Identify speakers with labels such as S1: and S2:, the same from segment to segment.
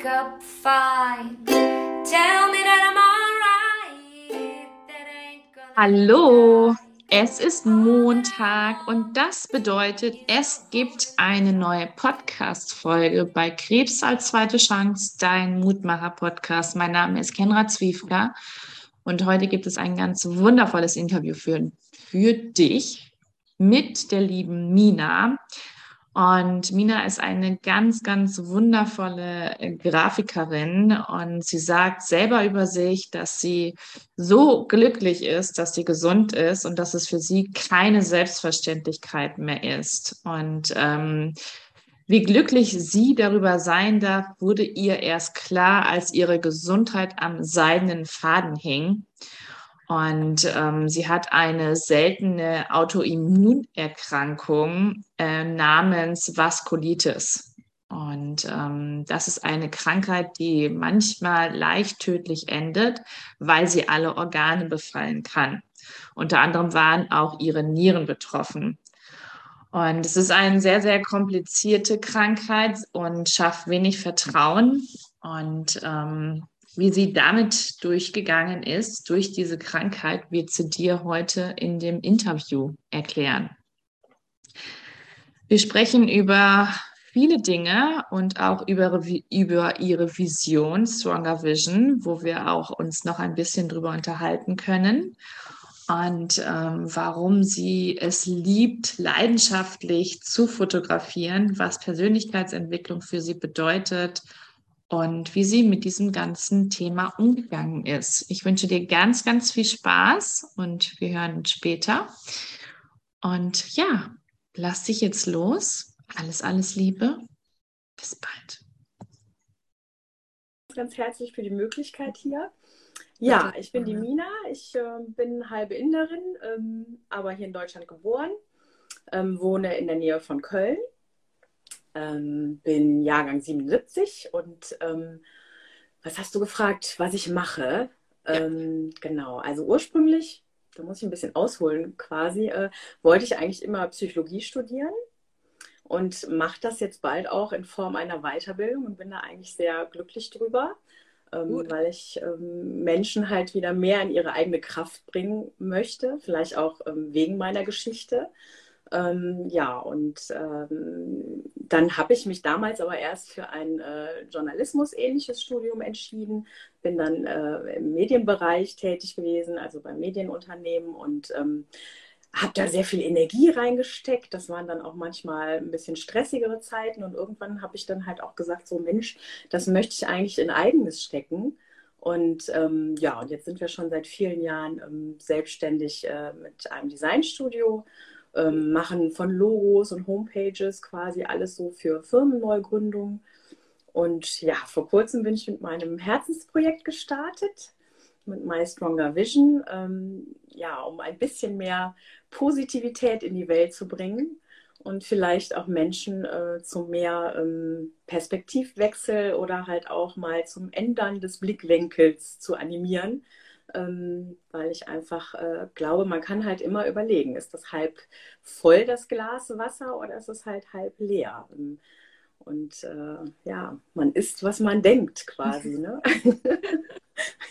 S1: wake up fine. Tell me that I'm alright. That ain't gonna
S2: Hallo, es ist Montag und das bedeutet, es gibt eine neue Podcast-Folge bei Krebs als zweite Chance, dein Mutmacher-Podcast. Mein Name ist Kenra Zwiefka und heute gibt es ein ganz wundervolles Interview für, für dich mit der lieben Mina. Und Mina ist eine ganz, ganz wundervolle äh, Grafikerin und sie sagt selber über sich, dass sie so glücklich ist, dass sie gesund ist und dass es für sie keine Selbstverständlichkeit mehr ist. Und ähm, wie glücklich sie darüber sein darf, wurde ihr erst klar, als ihre Gesundheit am seidenen Faden hing. Und ähm, sie hat eine seltene Autoimmunerkrankung äh, namens Vaskulitis. Und ähm, das ist eine Krankheit, die manchmal leicht tödlich endet, weil sie alle Organe befallen kann. Unter anderem waren auch ihre Nieren betroffen. Und es ist eine sehr, sehr komplizierte Krankheit und schafft wenig Vertrauen. Und ähm, wie sie damit durchgegangen ist, durch diese Krankheit, wird sie dir heute in dem Interview erklären. Wir sprechen über viele Dinge und auch über, über ihre Vision, Stronger Vision, wo wir auch uns noch ein bisschen drüber unterhalten können und ähm, warum sie es liebt, leidenschaftlich zu fotografieren, was Persönlichkeitsentwicklung für sie bedeutet und wie sie mit diesem ganzen Thema umgegangen ist. Ich wünsche dir ganz, ganz viel Spaß und wir hören uns später. Und ja, lass dich jetzt los. Alles, alles Liebe. Bis bald.
S3: Ganz herzlich für die Möglichkeit hier. Ja, ich bin die Mina. Ich äh, bin halbe Inderin, ähm, aber hier in Deutschland geboren, ähm, wohne in der Nähe von Köln ähm, bin Jahrgang 77 und ähm, was hast du gefragt, was ich mache? Ja. Ähm, genau, also ursprünglich, da muss ich ein bisschen ausholen quasi, äh, wollte ich eigentlich immer Psychologie studieren und mache das jetzt bald auch in Form einer Weiterbildung und bin da eigentlich sehr glücklich drüber. Ähm, weil ich ähm, Menschen halt wieder mehr in ihre eigene Kraft bringen möchte, vielleicht auch ähm, wegen meiner Geschichte. Ähm, ja, und ähm, dann habe ich mich damals aber erst für ein äh, Journalismus-ähnliches Studium entschieden, bin dann äh, im Medienbereich tätig gewesen, also bei Medienunternehmen und ähm, habe da sehr viel Energie reingesteckt. Das waren dann auch manchmal ein bisschen stressigere Zeiten und irgendwann habe ich dann halt auch gesagt, so Mensch, das möchte ich eigentlich in eigenes stecken. Und ähm, ja, und jetzt sind wir schon seit vielen Jahren ähm, selbstständig äh, mit einem Designstudio ähm, machen von Logos und Homepages quasi alles so für Firmenneugründung. Und ja, vor kurzem bin ich mit meinem Herzensprojekt gestartet, mit My Stronger Vision, ähm, ja, um ein bisschen mehr Positivität in die Welt zu bringen und vielleicht auch Menschen äh, zu mehr ähm, Perspektivwechsel oder halt auch mal zum Ändern des Blickwinkels zu animieren ähm, weil ich einfach äh, glaube, man kann halt immer überlegen, ist das halb voll das Glas Wasser oder ist es halt halb leer? Und äh, ja, man isst, was man denkt quasi. Ne?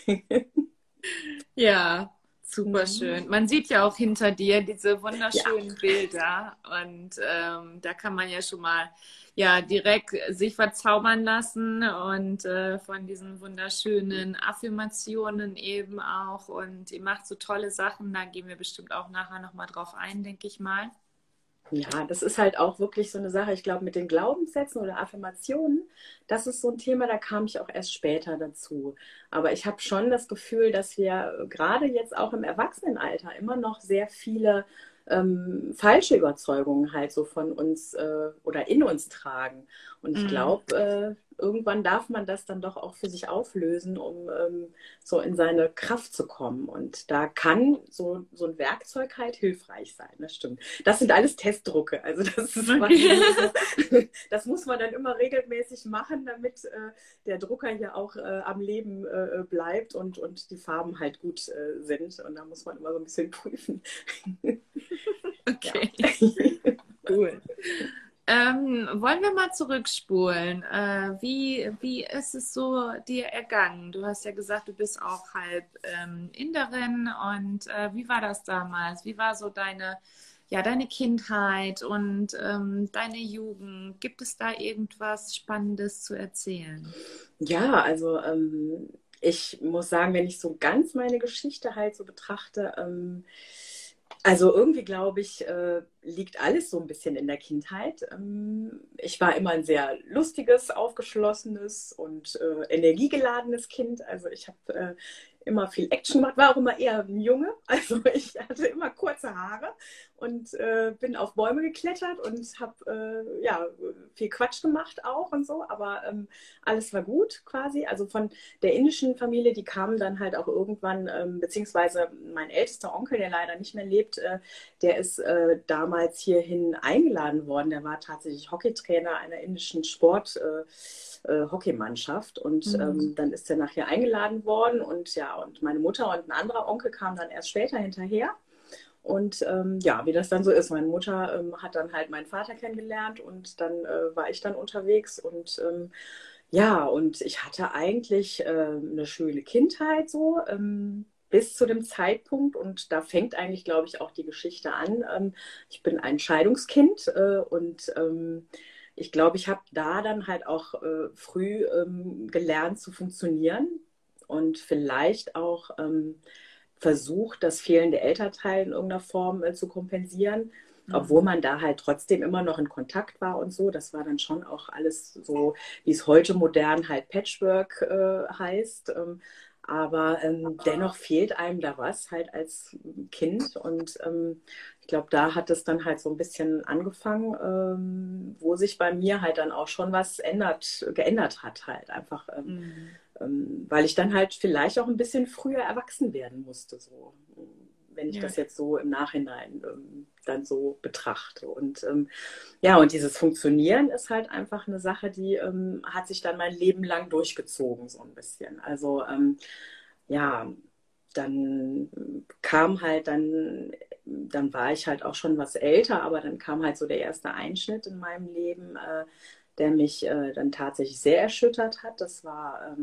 S2: ja, super schön. Man sieht ja auch hinter dir diese wunderschönen ja. Bilder und ähm, da kann man ja schon mal ja direkt sich verzaubern lassen und äh, von diesen wunderschönen Affirmationen eben auch. Und ihr macht so tolle Sachen, da gehen wir bestimmt auch nachher nochmal drauf ein, denke ich mal.
S3: Ja, das ist halt auch wirklich so eine Sache. Ich glaube, mit den Glaubenssätzen oder Affirmationen, das ist so ein Thema, da kam ich auch erst später dazu. Aber ich habe schon das Gefühl, dass wir gerade jetzt auch im Erwachsenenalter immer noch sehr viele ähm, falsche Überzeugungen halt so von uns äh, oder in uns tragen. Und ich mhm. glaube, äh, irgendwann darf man das dann doch auch für sich auflösen, um ähm, so in seine Kraft zu kommen. Und da kann so, so ein Werkzeug halt hilfreich sein. Das stimmt. Das sind alles Testdrucke. Also das ist okay. das muss man dann immer regelmäßig machen, damit äh, der Drucker hier auch äh, am Leben äh, bleibt und, und die Farben halt gut äh, sind. Und da muss man immer so ein bisschen prüfen.
S2: okay. cool. Ähm, wollen wir mal zurückspulen? Äh, wie, wie ist es so dir ergangen? Du hast ja gesagt, du bist auch halb ähm, Inderin und äh, wie war das damals? Wie war so deine, ja, deine Kindheit und ähm, deine Jugend? Gibt es da irgendwas Spannendes zu erzählen?
S3: Ja, also ähm, ich muss sagen, wenn ich so ganz meine Geschichte halt so betrachte, ähm, also irgendwie glaube ich, äh, liegt alles so ein bisschen in der Kindheit. Ähm, ich war immer ein sehr lustiges, aufgeschlossenes und äh, energiegeladenes Kind. Also ich habe äh, immer viel Action gemacht, war auch immer eher ein Junge. Also ich hatte immer kurze Haare und äh, bin auf Bäume geklettert und habe äh, ja viel Quatsch gemacht auch und so, aber ähm, alles war gut quasi. Also von der indischen Familie, die kamen dann halt auch irgendwann, ähm, beziehungsweise mein ältester Onkel, der leider nicht mehr lebt, äh, der ist äh, damals hierhin eingeladen worden. Der war tatsächlich Hockeytrainer einer indischen Sport. Äh, äh, Hockeymannschaft. Und mhm. ähm, dann ist er nachher eingeladen worden und ja, und meine Mutter und ein anderer Onkel kamen dann erst später hinterher. Und ähm, ja, wie das dann so ist, meine Mutter ähm, hat dann halt meinen Vater kennengelernt und dann äh, war ich dann unterwegs und ähm, ja, und ich hatte eigentlich äh, eine schöne Kindheit so ähm, bis zu dem Zeitpunkt und da fängt eigentlich, glaube ich, auch die Geschichte an. Ähm, ich bin ein Scheidungskind äh, und ich glaube, ich habe da dann halt auch äh, früh ähm, gelernt zu funktionieren und vielleicht auch ähm, versucht, das fehlende Elternteil in irgendeiner Form äh, zu kompensieren. Obwohl man da halt trotzdem immer noch in Kontakt war und so. Das war dann schon auch alles so, wie es heute modern halt Patchwork äh, heißt. Ähm, aber ähm, dennoch fehlt einem da was halt als Kind. Und ähm, ich glaube, da hat es dann halt so ein bisschen angefangen, ähm, wo sich bei mir halt dann auch schon was ändert, geändert hat halt einfach. Ähm, mhm. Ähm, weil ich dann halt vielleicht auch ein bisschen früher erwachsen werden musste, so wenn ich ja. das jetzt so im Nachhinein ähm, dann so betrachte. Und ähm, ja, und dieses Funktionieren ist halt einfach eine Sache, die ähm, hat sich dann mein Leben lang durchgezogen, so ein bisschen. Also ähm, ja, dann kam halt dann, dann war ich halt auch schon was älter, aber dann kam halt so der erste Einschnitt in meinem Leben, äh, der mich äh, dann tatsächlich sehr erschüttert hat. Das war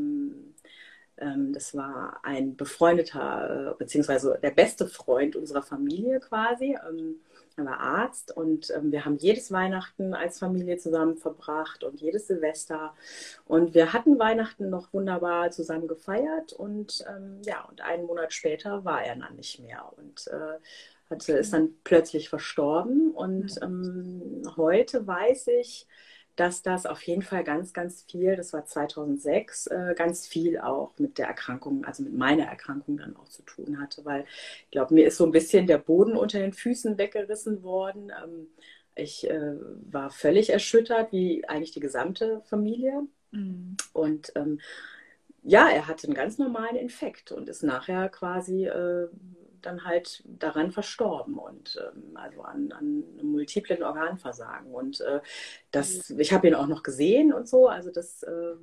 S3: ähm, ähm, das war ein befreundeter, äh, beziehungsweise der beste Freund unserer Familie quasi. Ähm, er war Arzt und ähm, wir haben jedes Weihnachten als Familie zusammen verbracht und jedes Silvester. Und wir hatten Weihnachten noch wunderbar zusammen gefeiert und ja, und einen Monat später war er dann nicht mehr und äh, hatte, ist dann plötzlich verstorben. Und ähm, heute weiß ich, dass das auf jeden Fall ganz, ganz viel, das war 2006, äh, ganz viel auch mit der Erkrankung, also mit meiner Erkrankung dann auch zu tun hatte, weil ich glaube, mir ist so ein bisschen der Boden unter den Füßen weggerissen worden. Ähm, ich äh, war völlig erschüttert, wie eigentlich die gesamte Familie. Mhm. Und ähm, ja, er hatte einen ganz normalen Infekt und ist nachher quasi äh, dann halt daran verstorben und ähm, also an, an multiplen Organversagen. Und äh, das, mhm. ich habe ihn auch noch gesehen und so, also das äh,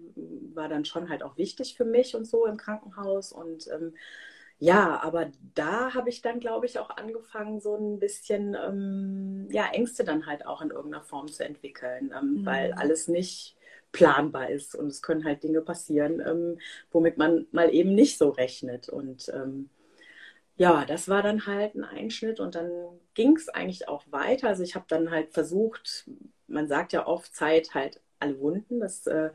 S3: war dann schon halt auch wichtig für mich und so im Krankenhaus. Und ähm, ja, aber da habe ich dann, glaube ich, auch angefangen, so ein bisschen ähm, ja, Ängste dann halt auch in irgendeiner Form zu entwickeln, ähm, mhm. weil alles nicht planbar ist und es können halt Dinge passieren, ähm, womit man mal eben nicht so rechnet. Und ähm, ja, das war dann halt ein Einschnitt und dann ging es eigentlich auch weiter. Also ich habe dann halt versucht, man sagt ja oft Zeit halt alle Wunden. Das äh,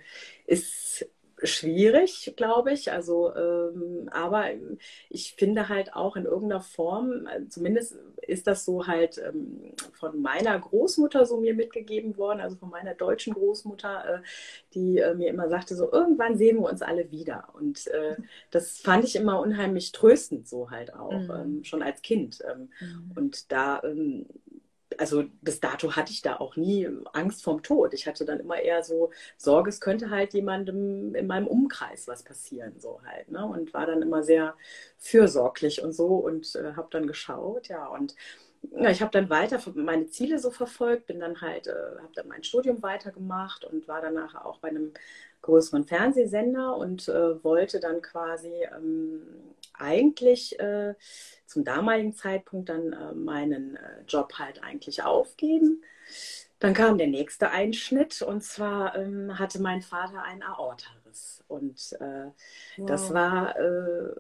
S3: ist schwierig, glaube ich. Also, ähm, aber ich finde halt auch in irgendeiner Form, äh, zumindest ist das so halt ähm, von meiner Großmutter so mir mitgegeben worden, also von meiner deutschen Großmutter, äh, die äh, mir immer sagte, so irgendwann sehen wir uns alle wieder. Und äh, das fand ich immer unheimlich tröstend so halt auch, mhm. ähm, schon als Kind. Ähm, mhm. Und da ähm, also bis dato hatte ich da auch nie Angst vorm Tod. Ich hatte dann immer eher so Sorge, es könnte halt jemandem in meinem Umkreis was passieren, so halt. Ne? Und war dann immer sehr fürsorglich und so und äh, habe dann geschaut, ja. Und ja, ich habe dann weiter meine Ziele so verfolgt, bin dann halt, äh, habe dann mein Studium weitergemacht und war danach auch bei einem größeren Fernsehsender und äh, wollte dann quasi ähm, eigentlich äh, zum damaligen Zeitpunkt dann äh, meinen äh, Job halt eigentlich aufgeben. Dann kam der nächste Einschnitt und zwar ähm, hatte mein Vater einen Aortariss. Und äh, wow. das war äh,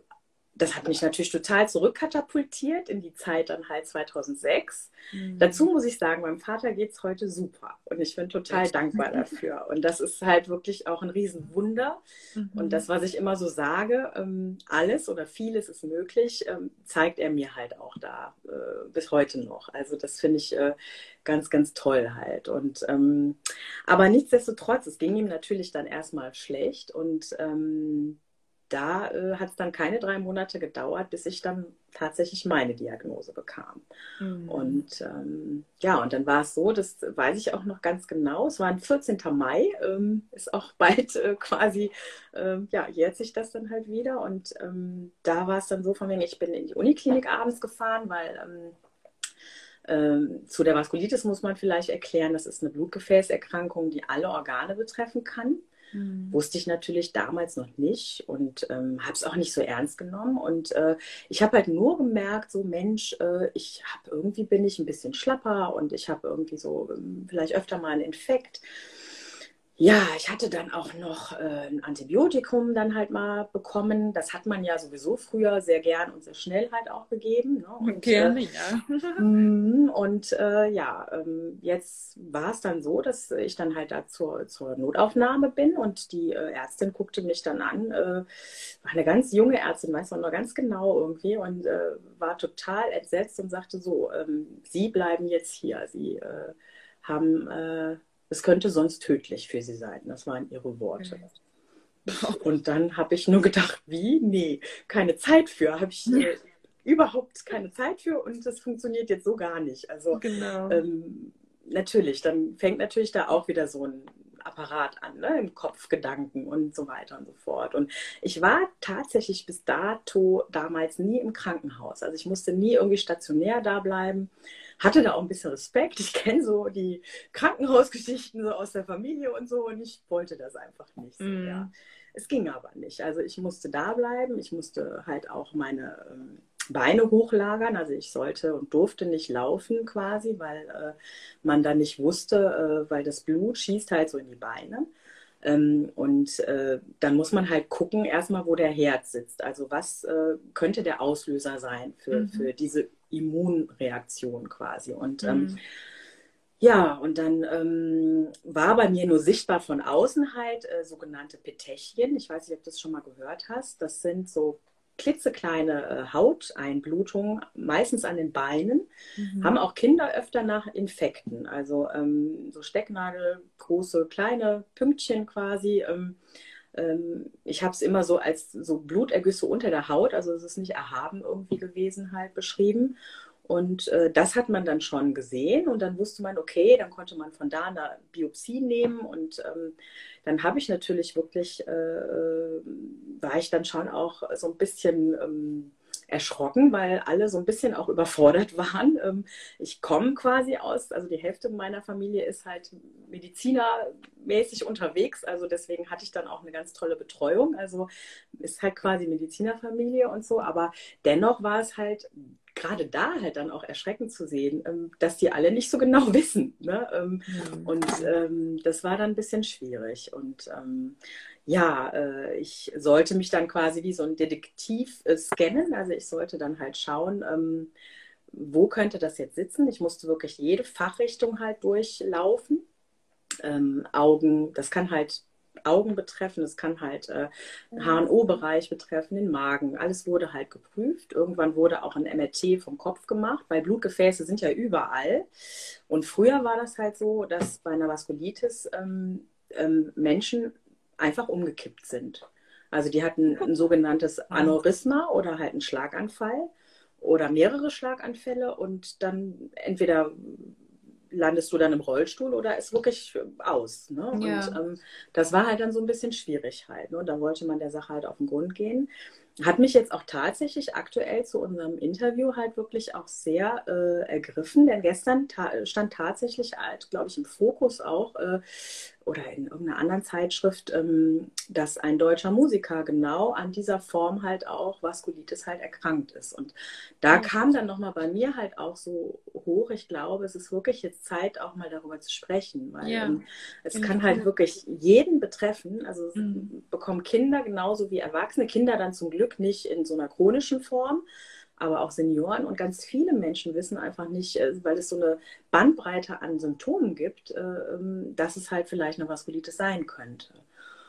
S3: das hat mich natürlich total zurückkatapultiert in die Zeit dann halt 2006. Mhm. Dazu muss ich sagen, meinem Vater geht es heute super und ich bin total Echt? dankbar dafür. Und das ist halt wirklich auch ein Riesenwunder. Mhm. Und das, was ich immer so sage, ähm, alles oder vieles ist möglich, ähm, zeigt er mir halt auch da äh, bis heute noch. Also das finde ich äh, ganz, ganz toll halt. Und ähm, aber nichtsdestotrotz, es ging ihm natürlich dann erstmal schlecht und da äh, hat es dann keine drei Monate gedauert, bis ich dann tatsächlich meine Diagnose bekam. Mhm. Und ähm, ja, und dann war es so, das weiß ich auch noch ganz genau, es war ein 14. Mai, ähm, ist auch bald äh, quasi, äh, ja, jährt sich das dann halt wieder. Und ähm, da war es dann so von mir, ich bin in die Uniklinik abends gefahren, weil ähm, ähm, zu der Vaskulitis muss man vielleicht erklären, das ist eine Blutgefäßerkrankung, die alle Organe betreffen kann. Mhm. Wusste ich natürlich damals noch nicht und ähm, habe es auch nicht so ernst genommen. Und äh, ich habe halt nur gemerkt, so Mensch, äh, ich habe irgendwie bin ich ein bisschen schlapper und ich habe irgendwie so ähm, vielleicht öfter mal einen Infekt. Ja, ich hatte dann auch noch äh, ein Antibiotikum dann halt mal bekommen. Das hat man ja sowieso früher sehr gern und sehr schnell halt auch gegeben. Ne? Und, Gerne, äh, ja. Mhm, und äh, ja, ähm, jetzt war es dann so, dass ich dann halt da zur, zur Notaufnahme bin und die äh, Ärztin guckte mich dann an. Äh, war eine ganz junge Ärztin, weiß man noch ganz genau irgendwie und äh, war total entsetzt und sagte so, ähm, Sie bleiben jetzt hier. Sie haben es könnte sonst tödlich für sie sein. Das waren ihre Worte. Und dann habe ich nur gedacht, wie? Nee, keine Zeit für. Habe ich äh, überhaupt keine Zeit für und das funktioniert jetzt so gar nicht. Also genau. ähm, natürlich, dann fängt natürlich da auch wieder so ein Apparat an, ne? im Kopf Gedanken und so weiter und so fort. Und ich war tatsächlich bis dato damals nie im Krankenhaus. Also ich musste nie irgendwie stationär da bleiben hatte da auch ein bisschen Respekt. Ich kenne so die Krankenhausgeschichten so aus der Familie und so und ich wollte das einfach nicht. So, mm. ja. Es ging aber nicht. Also ich musste da bleiben. Ich musste halt auch meine ähm, Beine hochlagern. Also ich sollte und durfte nicht laufen quasi, weil äh, man da nicht wusste, äh, weil das Blut schießt halt so in die Beine. Ähm, und äh, dann muss man halt gucken, erstmal, wo der Herd sitzt. Also was äh, könnte der Auslöser sein für, mhm. für diese Immunreaktion quasi. Und ähm, mhm. ja, und dann ähm, war bei mir nur sichtbar von außen halt äh, sogenannte Petechien. Ich weiß nicht, ob du das schon mal gehört hast. Das sind so klitzekleine äh, Hauteinblutungen, meistens an den Beinen, mhm. haben auch Kinder öfter nach Infekten. Also ähm, so Stecknadel, große, kleine Pünktchen quasi. Ähm, ähm, ich habe es immer so als so Blutergüsse unter der Haut, also es ist nicht erhaben irgendwie gewesen, halt beschrieben. Und äh, das hat man dann schon gesehen und dann wusste man, okay, dann konnte man von da eine Biopsie nehmen und ähm, dann habe ich natürlich wirklich, äh, äh, war ich dann schon auch so ein bisschen ähm, erschrocken, weil alle so ein bisschen auch überfordert waren. Ähm, ich komme quasi aus, also die Hälfte meiner Familie ist halt medizinermäßig unterwegs, also deswegen hatte ich dann auch eine ganz tolle Betreuung. Also ist halt quasi Medizinerfamilie und so, aber dennoch war es halt gerade da halt dann auch erschreckend zu sehen, ähm, dass die alle nicht so genau wissen. Ne? Mhm. Und das war dann ein bisschen schwierig. Und ja, äh, ich sollte mich dann quasi wie so ein Detektiv äh, scannen. Also ich sollte dann halt schauen, ähm, wo könnte das jetzt sitzen. Ich musste wirklich jede Fachrichtung halt durchlaufen. Ähm, Augen, das kann halt Augen betreffen, das kann halt äh, HNO-Bereich betreffen, den Magen. Alles wurde halt geprüft. Irgendwann wurde auch ein MRT vom Kopf gemacht, weil Blutgefäße sind ja überall. Und früher war das halt so, dass bei einer Vaskulitis ähm, ähm, Menschen einfach umgekippt sind. Also die hatten ein sogenanntes Aneurysma oder halt einen Schlaganfall oder mehrere Schlaganfälle und dann entweder landest du dann im Rollstuhl oder ist wirklich aus. Ne? Ja. Und ähm, das war halt dann so ein bisschen schwierig halt. Ne? Und da wollte man der Sache halt auf den Grund gehen. Hat mich jetzt auch tatsächlich aktuell zu unserem Interview halt wirklich auch sehr äh, ergriffen, denn gestern ta stand tatsächlich halt, glaube ich, im Fokus auch äh, oder in irgendeiner anderen Zeitschrift, ähm, dass ein deutscher Musiker genau an dieser Form halt auch Vaskulitis halt erkrankt ist. Und da mhm. kam dann nochmal bei mir halt auch so hoch, ich glaube, es ist wirklich jetzt Zeit, auch mal darüber zu sprechen, weil ja. ähm, es kann halt wirklich jeden betreffen. Also mhm. bekommen Kinder genauso wie Erwachsene, Kinder dann zum Glück nicht in so einer chronischen Form aber auch Senioren und ganz viele Menschen wissen einfach nicht, äh, weil es so eine Bandbreite an Symptomen gibt, äh, ähm, dass es halt vielleicht eine Vaskulitis sein könnte.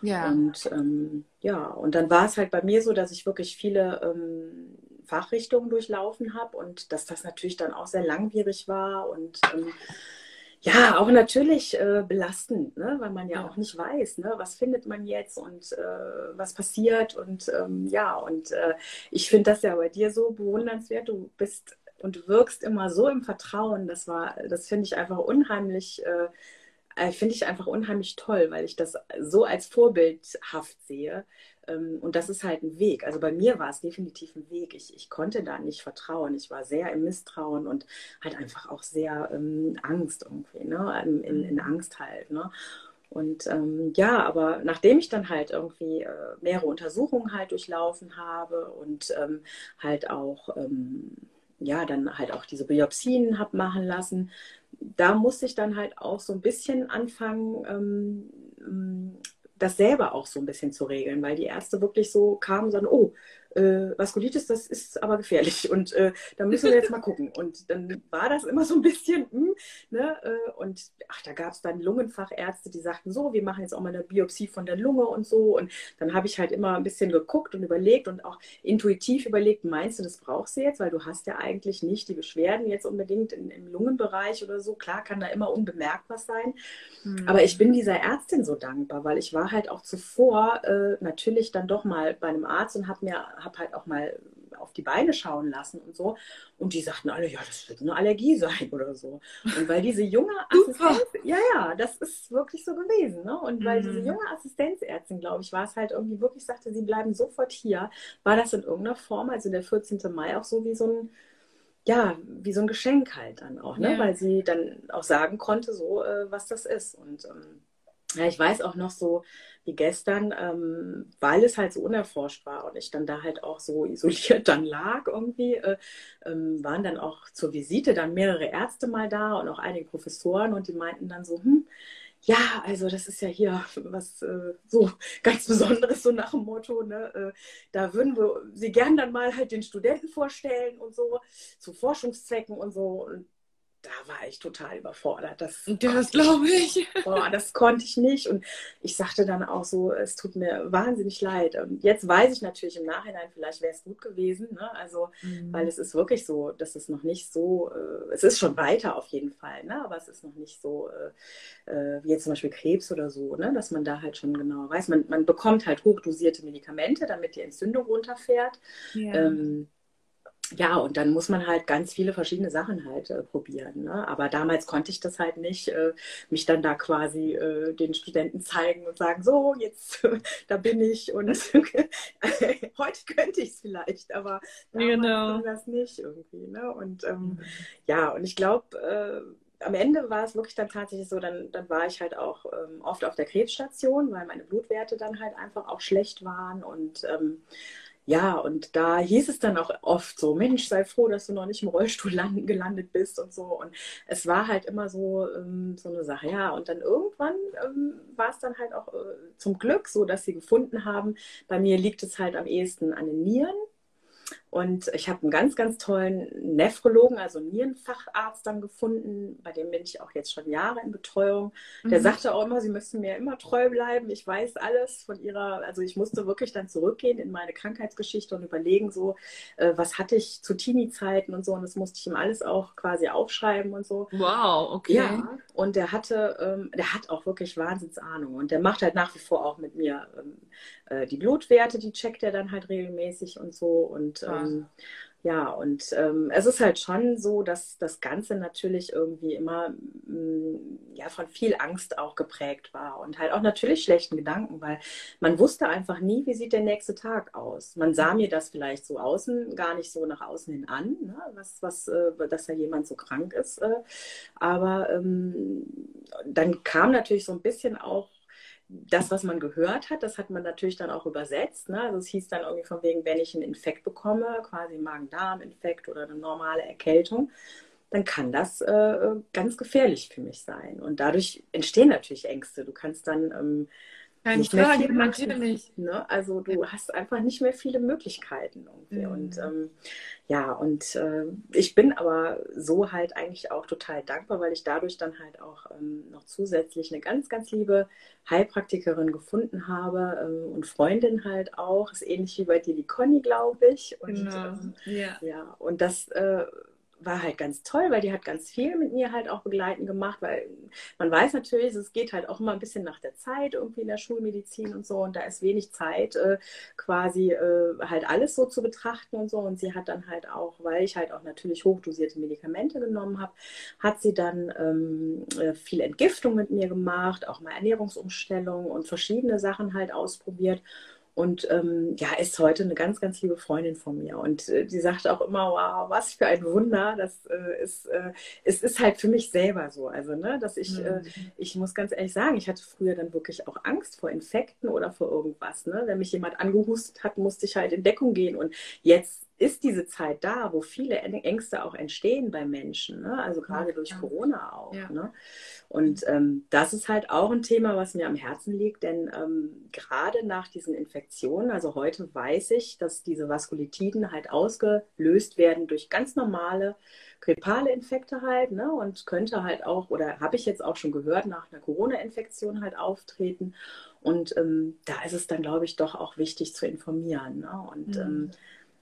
S3: Ja. Und ähm, ja, und dann war es halt bei mir so, dass ich wirklich viele ähm, Fachrichtungen durchlaufen habe und dass das natürlich dann auch sehr langwierig war und ähm, ja, auch natürlich äh, belastend, ne? weil man ja, ja, auch nicht weiß, ne? was findet man jetzt und äh, was passiert. Und ähm, ja, und äh, ich finde das ja bei dir so bewundernswert. Du bist und wirkst immer so im Vertrauen. Das war, das finde ich einfach unheimlich, äh, äh, finde ich einfach unheimlich toll, weil ich das so als vorbildhaft sehe. Ähm, und das ist halt ein Weg. Also bei mir war es definitiv ein Weg. Ich, ich konnte da nicht vertrauen. Ich war sehr im Misstrauen und halt einfach auch sehr ähm, Angst irgendwie, ne? In, in, in Angst halt. Ne? Und ähm, ja, aber nachdem ich dann halt irgendwie äh, mehrere Untersuchungen halt durchlaufen habe und ähm, halt auch, ähm, ja, dann halt auch diese Biopsien habe machen lassen, da musste ich dann halt auch so ein bisschen anfangen, ähm, das selber auch so ein bisschen zu regeln, weil die Ärzte wirklich so kamen und sagten, oh, äh, Vaskulitis, das ist aber gefährlich und äh, da müssen wir jetzt mal gucken. Und dann war das immer so ein bisschen, mh, hm, ne? Äh, und ach, da gab es dann Lungenfachärzte, die sagten so, wir machen jetzt auch mal eine Biopsie von der Lunge und so. Und dann habe ich halt immer ein bisschen geguckt und überlegt und auch intuitiv überlegt, meinst du, das brauchst du jetzt, weil du hast ja eigentlich nicht die Beschwerden jetzt unbedingt in, im Lungenbereich oder so. Klar kann da immer unbemerkt was sein. Hm. Aber ich bin dieser Ärztin so dankbar, weil ich war halt auch zuvor äh, natürlich dann doch mal bei einem Arzt und habe mir habe halt auch mal auf die Beine schauen lassen und so. Und die sagten alle, ja, das wird eine Allergie sein oder so. Und weil diese junge Assistenz, ja, ja, das ist wirklich so gewesen. Ne? Und weil mhm. diese junge Assistenzärztin, glaube ich, war es halt irgendwie wirklich, sagte, sie bleiben sofort hier, war das in irgendeiner Form, also der 14. Mai auch so wie so ein, ja, wie so ein Geschenk halt dann auch, ne? Ja. weil sie dann auch sagen konnte, so, äh, was das ist. Und ähm, ja, ich weiß auch noch so wie gestern, ähm, weil es halt so unerforscht war und ich dann da halt auch so isoliert dann lag irgendwie, äh, ähm, waren dann auch zur Visite dann mehrere Ärzte mal da und auch einige Professoren und die meinten dann so, hm, ja, also das ist ja hier was äh, so ganz Besonderes, so nach dem Motto, ne? Äh, da würden wir sie gern dann mal halt den Studenten vorstellen und so, zu Forschungszwecken und so. Und da war ich total überfordert. Das,
S2: das glaube ich.
S3: Boah, das konnte ich nicht. Und ich sagte dann auch so, es tut mir wahnsinnig leid. Und jetzt weiß ich natürlich im Nachhinein, vielleicht wäre es gut gewesen. Ne? Also, mhm. weil es ist wirklich so, dass es noch nicht so, äh, es ist schon weiter auf jeden Fall, ne? aber es ist noch nicht so, äh, äh, wie jetzt zum Beispiel Krebs oder so, ne? dass man da halt schon genau weiß. Man, man bekommt halt hochdosierte Medikamente, damit die Entzündung runterfährt. Ja. Ähm, ja, und dann muss man halt ganz viele verschiedene Sachen halt äh, probieren. Ne? Aber damals konnte ich das halt nicht, äh, mich dann da quasi äh, den Studenten zeigen und sagen, so, jetzt, da bin ich. Und heute könnte ich es vielleicht, aber damals genau. das nicht irgendwie. Ne? Und ähm, mhm. ja, und ich glaube, äh, am Ende war es wirklich dann tatsächlich so, dann, dann war ich halt auch ähm, oft auf der Krebsstation, weil meine Blutwerte dann halt einfach auch schlecht waren und ähm, ja, und da hieß es dann auch oft so, Mensch, sei froh, dass du noch nicht im Rollstuhl gelandet bist und so. Und es war halt immer so, ähm, so eine Sache. Ja, und dann irgendwann ähm, war es dann halt auch äh, zum Glück so, dass sie gefunden haben, bei mir liegt es halt am ehesten an den Nieren. Und ich habe einen ganz, ganz tollen Nephrologen, also Nierenfacharzt dann gefunden, bei dem bin ich auch jetzt schon Jahre in Betreuung. Der mhm. sagte auch immer, sie müssen mir immer treu bleiben. Ich weiß alles von ihrer, also ich musste wirklich dann zurückgehen in meine Krankheitsgeschichte und überlegen, so, äh, was hatte ich zu Teenie-Zeiten und so. Und das musste ich ihm alles auch quasi aufschreiben und so.
S2: Wow, okay.
S3: Ja, und der hatte, ähm, der hat auch wirklich Wahnsinnsahnung. Und der macht halt nach wie vor auch mit mir ähm, äh, die Blutwerte, die checkt er dann halt regelmäßig und so. Und ähm, Ja, und ähm, es ist halt schon so, dass das Ganze natürlich irgendwie immer mh, mm, ja, von viel Angst auch geprägt war und halt auch natürlich schlechten Gedanken, weil man wusste einfach nie, wie sieht der nächste Tag aus. Man sah mir das vielleicht so außen, gar nicht so nach außen hin an, ne? was, was, äh, dass da jemand so krank ist. Äh, aber ähm, dann kam natürlich so ein bisschen auch das, was man gehört hat, das hat man natürlich dann auch übersetzt. Ne? Also es hieß dann irgendwie von wegen, wenn ich einen Infekt bekomme, quasi Magen-Darm-Infekt oder eine normale Erkältung, dann kann das äh, ganz gefährlich für mich sein. Und dadurch entstehen natürlich Ängste. Du kannst dann ähm,
S2: keine nicht Frage, mehr natürlich.
S3: Ne? Also du hast einfach nicht mehr viele Möglichkeiten irgendwie. Mhm. Und ähm, ja, und äh, ich bin aber so halt eigentlich auch total dankbar, weil ich dadurch dann halt auch ähm, noch zusätzlich eine ganz, ganz liebe Heilpraktikerin gefunden habe ähm, und Freundin halt auch. Ist ähnlich wie bei dir die Conny, glaube ich. Und,
S2: genau. Ähm, ja.
S3: ja, und das äh, war halt ganz toll, weil die hat ganz viel mit mir halt auch begleiten gemacht, weil man weiß natürlich, es geht halt auch immer ein bisschen nach der Zeit irgendwie in der Schulmedizin und so. Und da ist wenig Zeit äh, quasi äh, halt alles so zu betrachten und so. Und sie hat dann halt auch, weil ich halt auch natürlich hochdosierte Medikamente genommen habe, hat sie dann ähm, äh, viel Entgiftung mit mir gemacht, auch mal Ernährungsumstellung und verschiedene Sachen halt ausprobiert und ähm, ja, ist heute eine ganz, ganz liebe Freundin von mir. Und äh, die sagt auch immer, wow, was für ein Wunder. Das äh, ist, äh, es ist halt für mich selber so. Also, ne, dass ich, äh, mhm. ich muss ganz ehrlich sagen, ich hatte früher dann wirklich auch Angst vor Infekten oder vor irgendwas. Ne? Wenn mich jemand angehustet hat, musste ich halt in Deckung gehen. Und jetzt ist diese Zeit da, wo viele Ängste auch entstehen bei Menschen, ne? also gerade durch Corona auch. Ja. Ne? Und ähm, das ist halt auch ein Thema, was mir am Herzen liegt, denn ähm, gerade nach diesen Infektionen, also heute weiß ich, dass diese Vaskulitiden halt ausgelöst werden durch ganz normale grippale Infekte halt ne? und könnte halt auch, oder habe ich jetzt auch schon gehört, nach einer Corona-Infektion halt auftreten. Und ähm, da ist es dann, glaube ich, doch auch wichtig zu informieren. Ne? Und mhm ähm,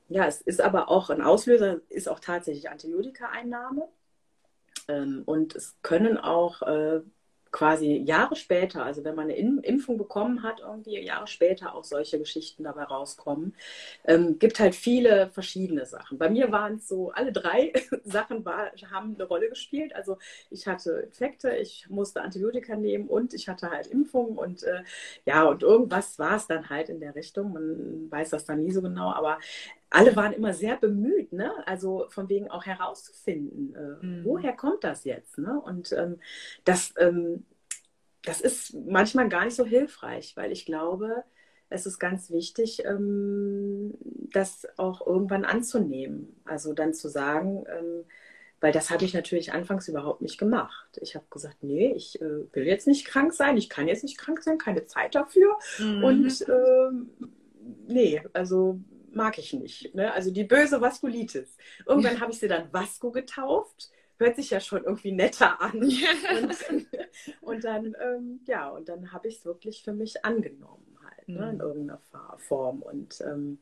S3: ja, es ist aber auch ein Auslöser, ist auch tatsächlich Antibiotika-Einnahme. Ähm, und es können auch äh, quasi Jahre später, also wenn man eine Impfung bekommen hat, irgendwie Jahre später auch solche Geschichten dabei rauskommen. Ähm, gibt halt viele verschiedene Sachen. Bei mir waren es so, alle drei Sachen war, haben eine Rolle gespielt. Also ich hatte Infekte, ich musste Antibiotika nehmen und ich hatte halt Impfungen und äh, ja, und irgendwas war es dann halt in der Richtung. Man weiß das dann nie so genau, aber alle waren immer sehr bemüht, ne? Also von wegen auch herauszufinden, äh, mhm. woher kommt das jetzt, ne? Und ähm, das, ähm, das ist manchmal gar nicht so hilfreich, weil ich glaube, es ist ganz wichtig, ähm, das auch irgendwann anzunehmen. Also dann zu sagen, ähm, weil das habe ich natürlich anfangs überhaupt nicht gemacht. Ich habe gesagt, nee, ich äh, will jetzt nicht krank sein, ich kann jetzt nicht krank sein, keine Zeit dafür. Mhm. Und ähm, nee, also mag ich nicht. Ne? Also die böse Vaskulitis. Irgendwann habe ich sie dann Vasco getauft. Hört sich ja schon irgendwie netter an. und, und, dann, ähm, ja, und dann habe ich es wirklich für mich angenommen halt, ne? in mhm. irgendeiner Form. Und ähm,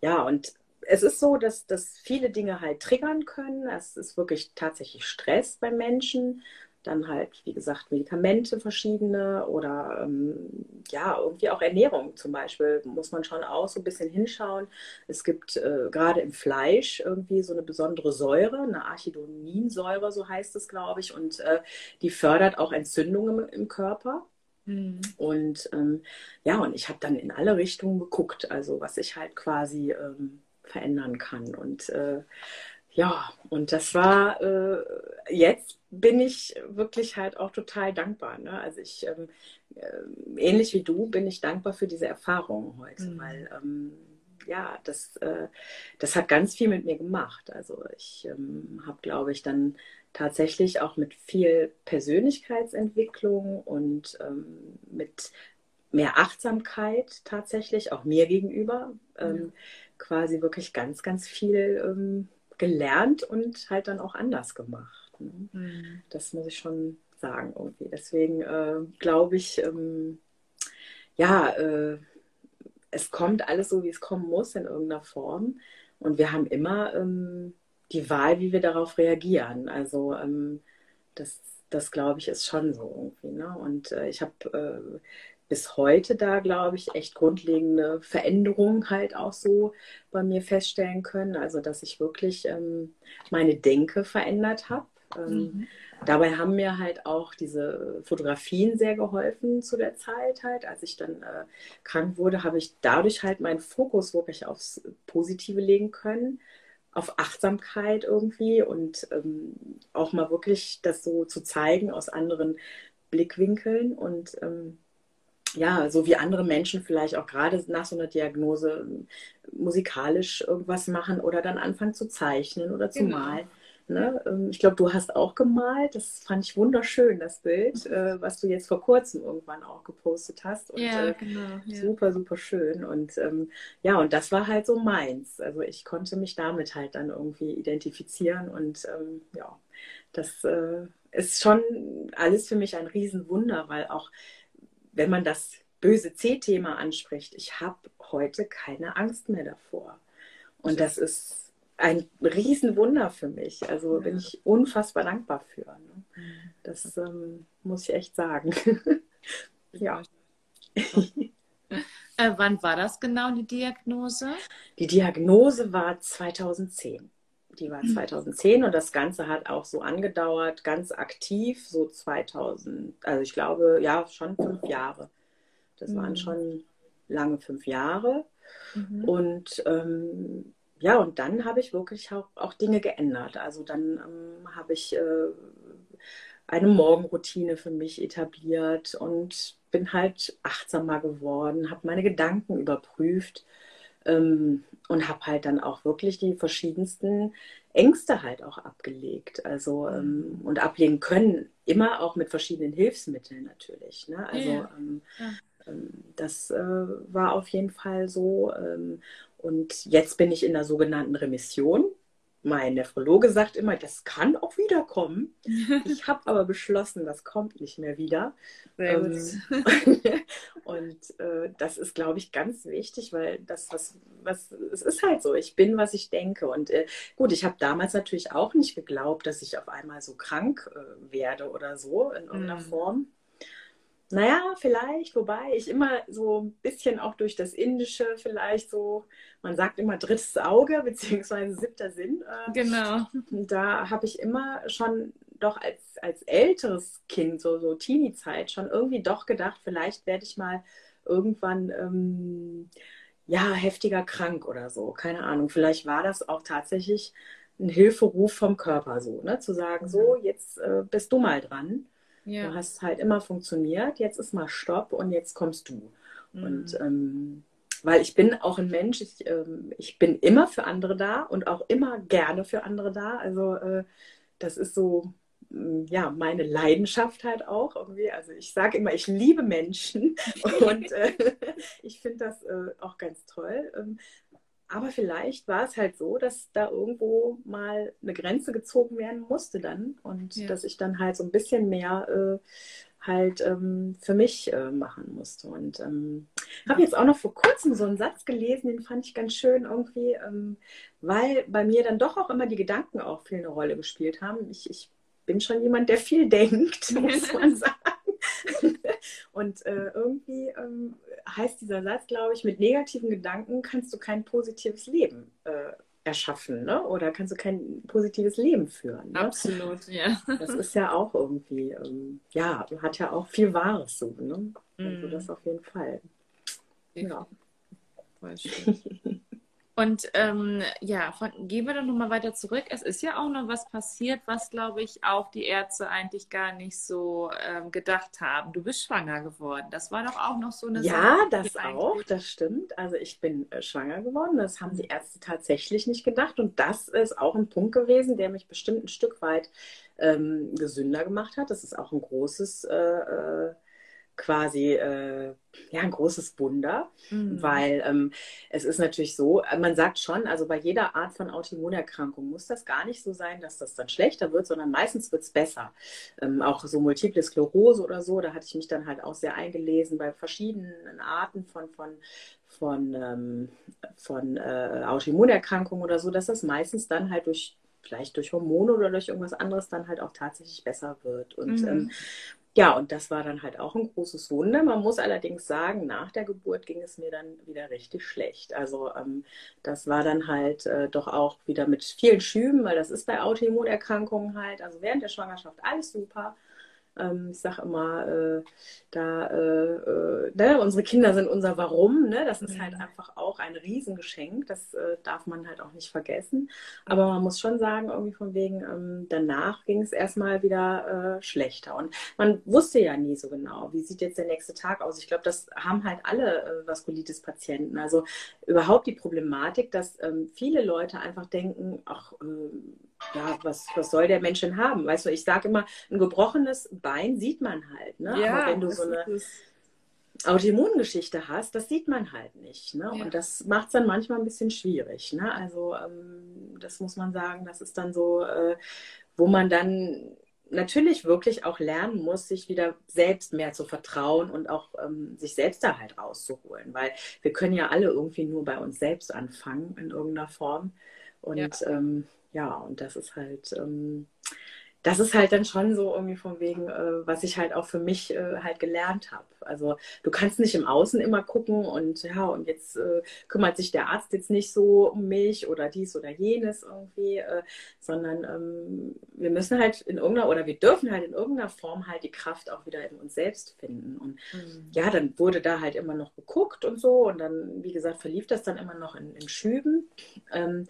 S3: ja, und es ist so, dass, dass viele Dinge halt triggern können. Es ist wirklich tatsächlich Stress bei Menschen dann halt, wie gesagt, Medikamente verschiedene oder ähm, ja, irgendwie auch Ernährung zum Beispiel, muss man schon auch so ein bisschen hinschauen. Es gibt äh, gerade im Fleisch irgendwie so eine besondere Säure, eine Archidoninsäure, so heißt es, glaube ich, und äh, die fördert auch Entzündungen im, Körper. Mhm. Und ähm, ja, und ich habe dann in alle Richtungen geguckt, also was ich halt quasi ähm, verändern kann. Und äh, ja, und das war äh, jetzt bin ich wirklich halt auch total dankbar. Ne? Also ich, ähm, äh, ähnlich wie du, bin ich dankbar für diese Erfahrung heute, mhm. weil ähm, ja, das, äh, das hat ganz viel mit mir gemacht. Also ich ähm, habe, glaube ich, dann tatsächlich auch mit viel Persönlichkeitsentwicklung und ähm, mit mehr Achtsamkeit tatsächlich, auch mir gegenüber, mhm. quasi wirklich ganz, ganz viel ähm, gelernt und halt dann auch anders gemacht. Ne? Mhm. Das muss ich schon sagen irgendwie. Deswegen äh, glaube ich, ähm, ja, äh, es kommt alles so, wie es kommen muss in irgendeiner Form. Und wir haben immer ähm, die Wahl, wie wir darauf reagieren. Also ähm, das, das glaube ich, ist schon so irgendwie. Ne? Und äh, ich habe äh, bis heute da, glaube ich, echt grundlegende Veränderungen halt auch so bei mir feststellen können. Also, dass ich wirklich ähm, meine Denke verändert habe. Ähm, mhm. Dabei haben mir halt auch diese Fotografien sehr geholfen zu der Zeit halt. Als ich dann äh, krank wurde, habe ich dadurch halt meinen Fokus wirklich aufs Positive legen können, auf Achtsamkeit irgendwie und ähm, auch mal wirklich das so zu zeigen aus anderen Blickwinkeln und ähm, ja, so wie andere Menschen vielleicht auch gerade nach so einer Diagnose musikalisch irgendwas machen oder dann anfangen zu zeichnen oder zu genau. malen. Ne? Ähm, ich glaube, du hast auch gemalt. Das fand ich wunderschön, das Bild, äh, was du jetzt vor kurzem irgendwann auch gepostet hast. Und,
S2: ja, äh, genau.
S3: Ja. Super, super schön. Und ähm, ja, und das war halt so meins. Also ich konnte mich damit halt dann irgendwie identifizieren. Und ähm, ja, das äh, ist schon alles für mich ein Riesenwunder, weil auch wenn man das böse C-Thema anspricht, ich habe heute keine Angst mehr davor. Und das ist ein Riesenwunder für mich. Also ja. bin ich unfassbar dankbar für. Ne? Das ähm, muss ich echt sagen. ja.
S2: Äh, wann war das genau, die Diagnose?
S3: Die Diagnose war 2010. Die war 2010 und das Ganze hat auch so angedauert, ganz aktiv, so 2000, also ich glaube, ja, schon fünf Jahre. Das waren mhm. schon lange fünf Jahre. Mhm. Und ähm, ja, und dann habe ich wirklich auch, auch, Dinge geändert. Also dann ähm, habe ich äh, eine Morgenroutine für mich etabliert und bin halt achtsamer geworden, habe meine Gedanken überprüft ähm, und habe halt dann auch wirklich die verschiedensten Ängste halt auch abgelegt. Also ähm, und ablegen können, immer auch mit verschiedenen Hilfsmitteln natürlich. Ne? Also ja. Ähm, ja. Ähm, das äh, war auf jeden Fall so. Ähm, und jetzt bin ich in der sogenannten Remission. Mein Nephrologe sagt immer, das kann auch wiederkommen. Ich habe aber beschlossen, das kommt nicht mehr wieder. Ähm, und äh, das ist, glaube ich, ganz wichtig, weil das, was, was, es ist halt so, ich bin, was ich denke. Und äh, gut, ich habe damals natürlich auch nicht geglaubt, dass ich auf einmal so krank äh, werde oder so in irgendeiner mm. Form. Naja, vielleicht, wobei ich immer so ein bisschen auch durch das Indische vielleicht so, man sagt immer drittes Auge beziehungsweise siebter Sinn.
S2: Äh, genau.
S3: Da habe ich immer schon doch als, als älteres Kind, so, so Teenie-Zeit, schon irgendwie doch gedacht, vielleicht werde ich mal irgendwann ähm, ja heftiger krank oder so. Keine Ahnung. Vielleicht war das auch tatsächlich ein Hilferuf vom Körper so, ne? Zu sagen, so, mhm. jetzt äh, bist du mal dran. Ja. Du hast halt immer funktioniert, jetzt ist mal Stopp und jetzt kommst du. Mhm. Und ähm, weil ich bin auch ein Mensch, ich, ähm, ich bin immer für andere da und auch immer gerne für andere da. Also äh, das ist so, mm, ja, meine Leidenschaft halt auch irgendwie. Also ich sage immer, ich liebe Menschen und äh, ich finde das äh, auch ganz toll. Ähm, aber vielleicht war es halt so, dass da irgendwo mal eine Grenze gezogen werden musste dann und ja. dass ich dann halt so ein bisschen mehr äh, halt ähm, für mich äh, machen musste. Und ähm, habe jetzt auch noch vor kurzem so einen Satz gelesen, den fand ich ganz schön irgendwie, ähm, weil bei mir dann doch auch immer die Gedanken auch viel eine Rolle gespielt haben. Ich, ich bin schon jemand, der viel denkt, muss man sagen. Und äh, irgendwie ähm, heißt dieser Satz, glaube ich, mit negativen Gedanken kannst du kein positives Leben äh, erschaffen, ne? Oder kannst du kein positives Leben führen. Ne?
S2: Absolut, ja.
S3: Das ist ja auch irgendwie, ähm, ja, hat ja auch viel Wahres so, ne? Also mm. das auf jeden Fall. Ja.
S2: Voll schön. Und ähm, ja, von, gehen wir doch nochmal weiter zurück. Es ist ja auch noch was passiert, was, glaube ich, auch die Ärzte eigentlich gar nicht so ähm, gedacht haben. Du bist schwanger geworden. Das war doch auch noch so eine
S3: ja,
S2: Sache.
S3: Ja, das auch, das stimmt. Also ich bin äh, schwanger geworden. Das haben die Ärzte tatsächlich nicht gedacht. Und das ist auch ein Punkt gewesen, der mich bestimmt ein Stück weit ähm, gesünder gemacht hat. Das ist auch ein großes... Äh, äh, quasi äh, ja ein großes Wunder, mhm. weil ähm, es ist natürlich so, äh, man sagt schon, also bei jeder Art von Autoimmunerkrankung muss das gar nicht so sein, dass das dann schlechter wird, sondern meistens wird es besser. Ähm, auch so Multiple Sklerose oder so, da hatte ich mich dann halt auch sehr eingelesen bei verschiedenen Arten von, von von, ähm, von äh, Autoimmunerkrankungen oder so, dass das meistens dann halt durch vielleicht durch Hormone oder durch irgendwas anderes dann halt auch tatsächlich besser wird. Und mhm. ähm, ja, und das war dann halt auch ein großes Wunder. Man muss allerdings sagen, nach der Geburt ging es mir dann wieder richtig schlecht. Also ähm, das war dann halt äh, doch auch wieder mit vielen Schüben, weil das ist bei Autoimmunerkrankungen halt. Also während der Schwangerschaft alles super. Ähm, ich sage immer, äh, da, äh, äh, ne, unsere Kinder sind unser Warum. Ne? Das ist halt mhm. einfach auch ein Riesengeschenk. Das äh, darf man halt auch nicht vergessen. Aber man muss schon sagen, irgendwie von wegen, ähm, danach ging es erstmal wieder äh, schlechter. Und man wusste ja nie so genau, wie sieht jetzt der nächste Tag aus. Ich glaube, das haben halt alle äh, Vaskulitis-Patienten. Also überhaupt die Problematik, dass ähm, viele Leute einfach denken, ach, ja, was, was soll der Mensch denn haben? Weißt du, ich sage immer, ein gebrochenes Bein sieht man halt. Ne? Ja, Aber wenn du so eine Autoimmungeschichte hast, das sieht man halt nicht. Ne? Ja. Und das macht es dann manchmal ein bisschen schwierig. Ne? Also ähm, das muss man sagen, das ist dann so, äh, wo man dann natürlich wirklich auch lernen muss, sich wieder selbst mehr zu vertrauen und auch ähm, sich selbst da halt rauszuholen. Weil wir können ja alle irgendwie nur bei uns selbst anfangen in irgendeiner Form. Und ja. ähm, ja, und das ist halt, ähm, das ist halt dann schon so irgendwie von wegen, äh, was ich halt auch für mich äh, halt gelernt habe. Also du kannst nicht im Außen immer gucken und ja, und jetzt äh, kümmert sich der Arzt jetzt nicht so um mich oder dies oder jenes irgendwie, äh, sondern ähm, wir müssen halt in irgendeiner oder wir dürfen halt in irgendeiner Form halt die Kraft auch wieder in uns selbst finden. Und mhm. ja, dann wurde da halt immer noch geguckt und so und dann, wie gesagt, verlief das dann immer noch in, in Schüben. Ähm,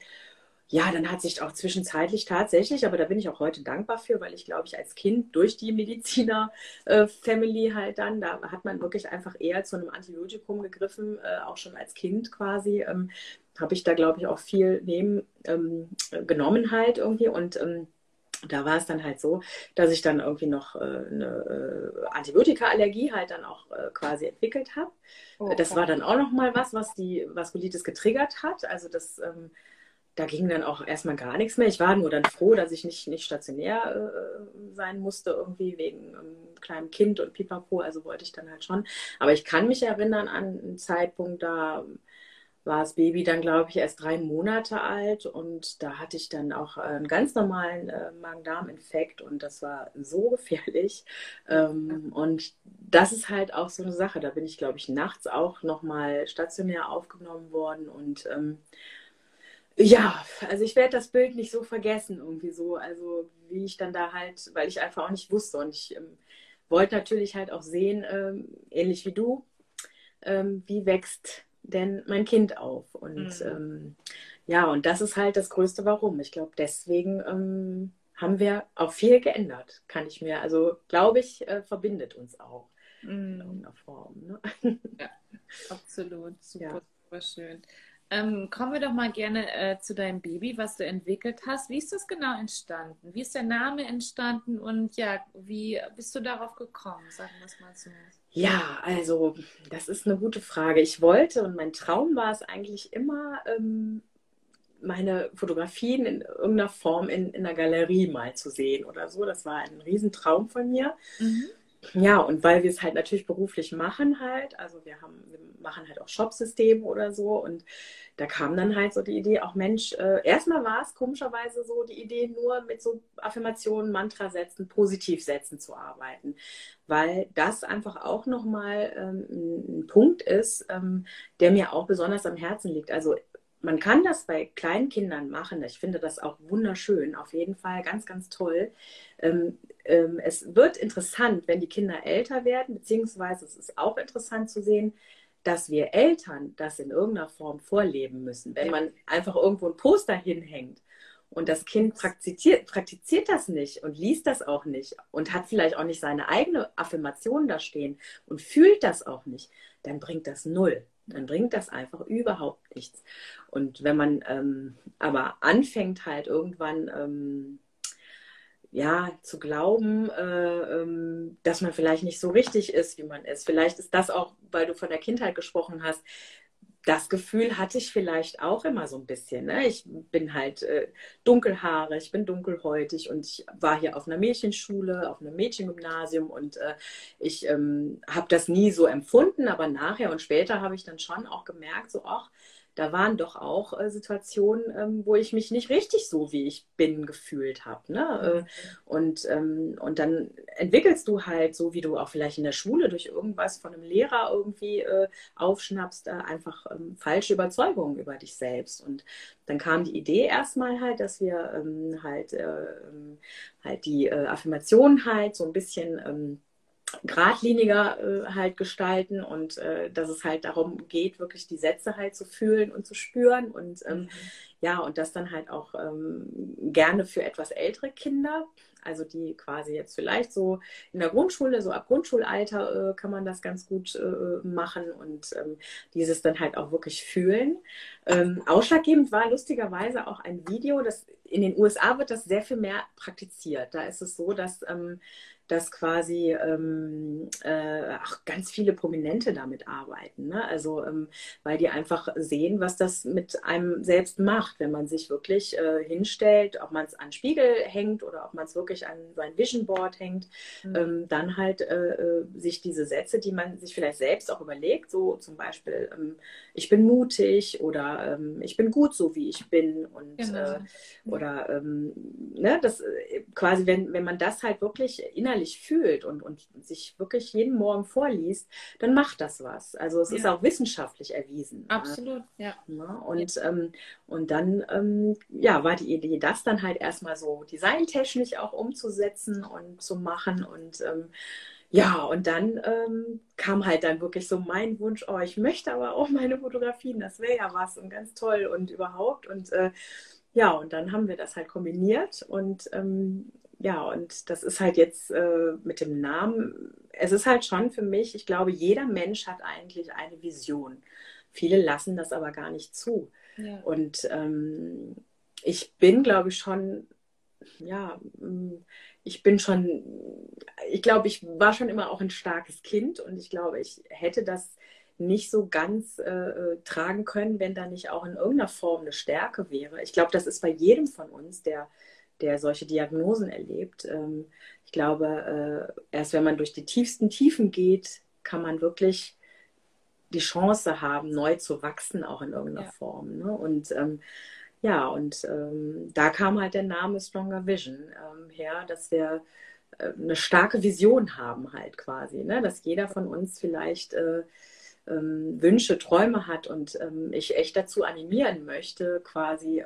S3: ja, dann hat sich auch zwischenzeitlich tatsächlich, aber da bin ich auch heute dankbar für, weil ich glaube ich als Kind durch die Mediziner-Family äh, halt dann, da hat man wirklich einfach eher zu einem Antibiotikum gegriffen, äh, auch schon als Kind quasi. Ähm, habe ich da glaube ich auch viel nehmen ähm, genommen halt irgendwie und ähm, da war es dann halt so, dass ich dann irgendwie noch äh, eine äh, Antibiotika-Allergie halt dann auch äh, quasi entwickelt habe. Oh, das war dann auch noch mal was, was die Vaskulitis getriggert hat. Also das ähm, da ging dann auch erstmal gar nichts mehr. Ich war nur dann froh, dass ich nicht, nicht stationär äh, sein musste, irgendwie wegen ähm, kleinem Kind und Pipapo. Also wollte ich dann halt schon. Aber ich kann mich erinnern an einen Zeitpunkt, da war das Baby dann, glaube ich, erst drei Monate alt und da hatte ich dann auch einen ganz normalen äh, Magen-Darm-Infekt und das war so gefährlich. Ähm, und das ist halt auch so eine Sache. Da bin ich, glaube ich, nachts auch nochmal stationär aufgenommen worden und ähm, ja, also ich werde das Bild nicht so vergessen, irgendwie so. Also wie ich dann da halt, weil ich einfach auch nicht wusste. Und ich ähm, wollte natürlich halt auch sehen, ähm, ähnlich wie du, ähm, wie wächst denn mein Kind auf. Und mhm. Ähm, ja, und das ist halt das größte Warum. Ich glaube, deswegen ähm, haben wir auch viel geändert, kann ich mir, also glaube ich, äh, verbindet uns auch mhm. in irgendeiner Form. Ne?
S2: Ja, absolut. Super, ja. super schön. Ähm, kommen wir doch mal gerne äh, zu deinem Baby, was du entwickelt hast. Wie ist das genau entstanden? Wie ist der Name entstanden und ja, wie bist du darauf gekommen? Sagen wir es mal so.
S3: Ja, also das ist eine gute Frage. Ich wollte und mein Traum war es eigentlich immer, ähm, meine Fotografien in irgendeiner Form in, in einer Galerie mal zu sehen oder so. Das war ein Riesentraum von mir. Mhm. Ja, und weil wir es halt natürlich beruflich machen halt, also wir haben, wir machen halt auch Shopsysteme oder so und da kam dann halt so die Idee, auch Mensch, äh, erstmal war es komischerweise so die Idee, nur mit so Affirmationen, Mantrasätzen, Positivsätzen zu arbeiten, weil das einfach auch nochmal ähm, ein Punkt ist, ähm, der mir auch besonders am Herzen liegt. Also man kann das bei kleinen Kindern machen. Ich finde das auch wunderschön, auf jeden Fall ganz, ganz toll. Ähm, ähm, es wird interessant, wenn die Kinder älter werden, beziehungsweise es ist auch interessant zu sehen, dass wir Eltern das in irgendeiner Form vorleben müssen. Wenn man einfach irgendwo ein Poster hinhängt und das Kind praktiziert, praktiziert das nicht und liest das auch nicht und hat vielleicht auch nicht seine eigene Affirmation da stehen und fühlt das auch nicht, dann bringt das null dann bringt das einfach überhaupt nichts. Und wenn man ähm, aber anfängt halt irgendwann ähm, ja zu glauben, äh, ähm, dass man vielleicht nicht so richtig ist, wie man ist. Vielleicht ist das auch, weil du von der Kindheit gesprochen hast, das Gefühl hatte ich vielleicht auch immer so ein bisschen. Ne? Ich bin halt äh, dunkelhaarig, ich bin dunkelhäutig und ich war hier auf einer Mädchenschule, auf einem Mädchengymnasium und äh, ich ähm, habe das nie so empfunden, aber nachher und später habe ich dann schon auch gemerkt, so, ach, da waren doch auch äh, Situationen, ähm, wo ich mich nicht richtig so, wie ich bin, gefühlt habe. Ne? Äh, und, ähm, und dann entwickelst du halt, so wie du auch vielleicht in der Schule durch irgendwas von einem Lehrer irgendwie äh, aufschnappst, äh, einfach ähm, falsche Überzeugungen über dich selbst. Und dann kam die Idee erstmal halt, dass wir ähm, halt, äh, ähm, halt die äh, Affirmation halt so ein bisschen ähm, geradliniger äh, halt gestalten und äh, dass es halt darum geht, wirklich die Sätze halt zu fühlen und zu spüren und ähm, mhm. ja, und das dann halt auch ähm, gerne für etwas ältere Kinder, also die quasi jetzt vielleicht so in der Grundschule, so ab Grundschulalter äh, kann man das ganz gut äh, machen und ähm, dieses dann halt auch wirklich fühlen. Ähm, ausschlaggebend war lustigerweise auch ein Video, das in den USA wird das sehr viel mehr praktiziert. Da ist es so, dass ähm, dass quasi ähm, äh, auch ganz viele Prominente damit arbeiten. Ne? Also, ähm, weil die einfach sehen, was das mit einem selbst macht, wenn man sich wirklich äh, hinstellt, ob man es an Spiegel hängt oder ob man es wirklich an sein Vision Board hängt, mhm. ähm, dann halt äh, äh, sich diese Sätze, die man sich vielleicht selbst auch überlegt, so zum Beispiel, ähm, ich bin mutig oder ähm, ich bin gut so, wie ich bin und genau. Äh, oder ähm, ne, das äh, quasi, wenn, wenn man das halt wirklich innerlich innerlich fühlt und, und sich wirklich jeden Morgen vorliest, dann macht das was. Also es ja. ist auch wissenschaftlich erwiesen.
S2: Ne? Absolut, ja.
S3: ja und, ja. Ähm, und dann ähm, ja, war die Idee, das dann halt erstmal so designtechnisch auch umzusetzen und zu machen und ähm, ja, und dann ähm, kam halt dann wirklich so mein Wunsch, oh, ich möchte aber auch meine Fotografien, das wäre ja was und ganz toll und überhaupt. Und äh, ja, und dann haben wir das halt kombiniert und ähm, ja, und das ist halt jetzt äh, mit dem Namen, es ist halt schon für mich, ich glaube, jeder Mensch hat eigentlich eine Vision. Viele lassen das aber gar nicht zu. Ja. Und ähm, ich bin, glaube ich, schon, ja, mm, ich bin schon, ich glaube, ich war schon immer auch ein starkes Kind und ich glaube, ich hätte das nicht so ganz äh, äh tragen können, wenn da nicht auch in irgendeiner Form eine Stärke wäre. Ich glaube, das ist bei jedem von uns, der der solche Diagnosen erlebt. Ähm, ich glaube, äh, erst wenn man durch die tiefsten Tiefen geht, kann man wirklich die Chance haben, neu zu wachsen, auch in irgendeiner ja. Form. Ne? Und ähm, ja, und ähm, da kam halt der Name Stronger Vision ähm, her, dass wir äh, eine starke Vision haben halt quasi, ne? dass jeder von uns vielleicht äh, ähm, Wünsche, Träume hat und ähm, ich echt dazu animieren möchte, quasi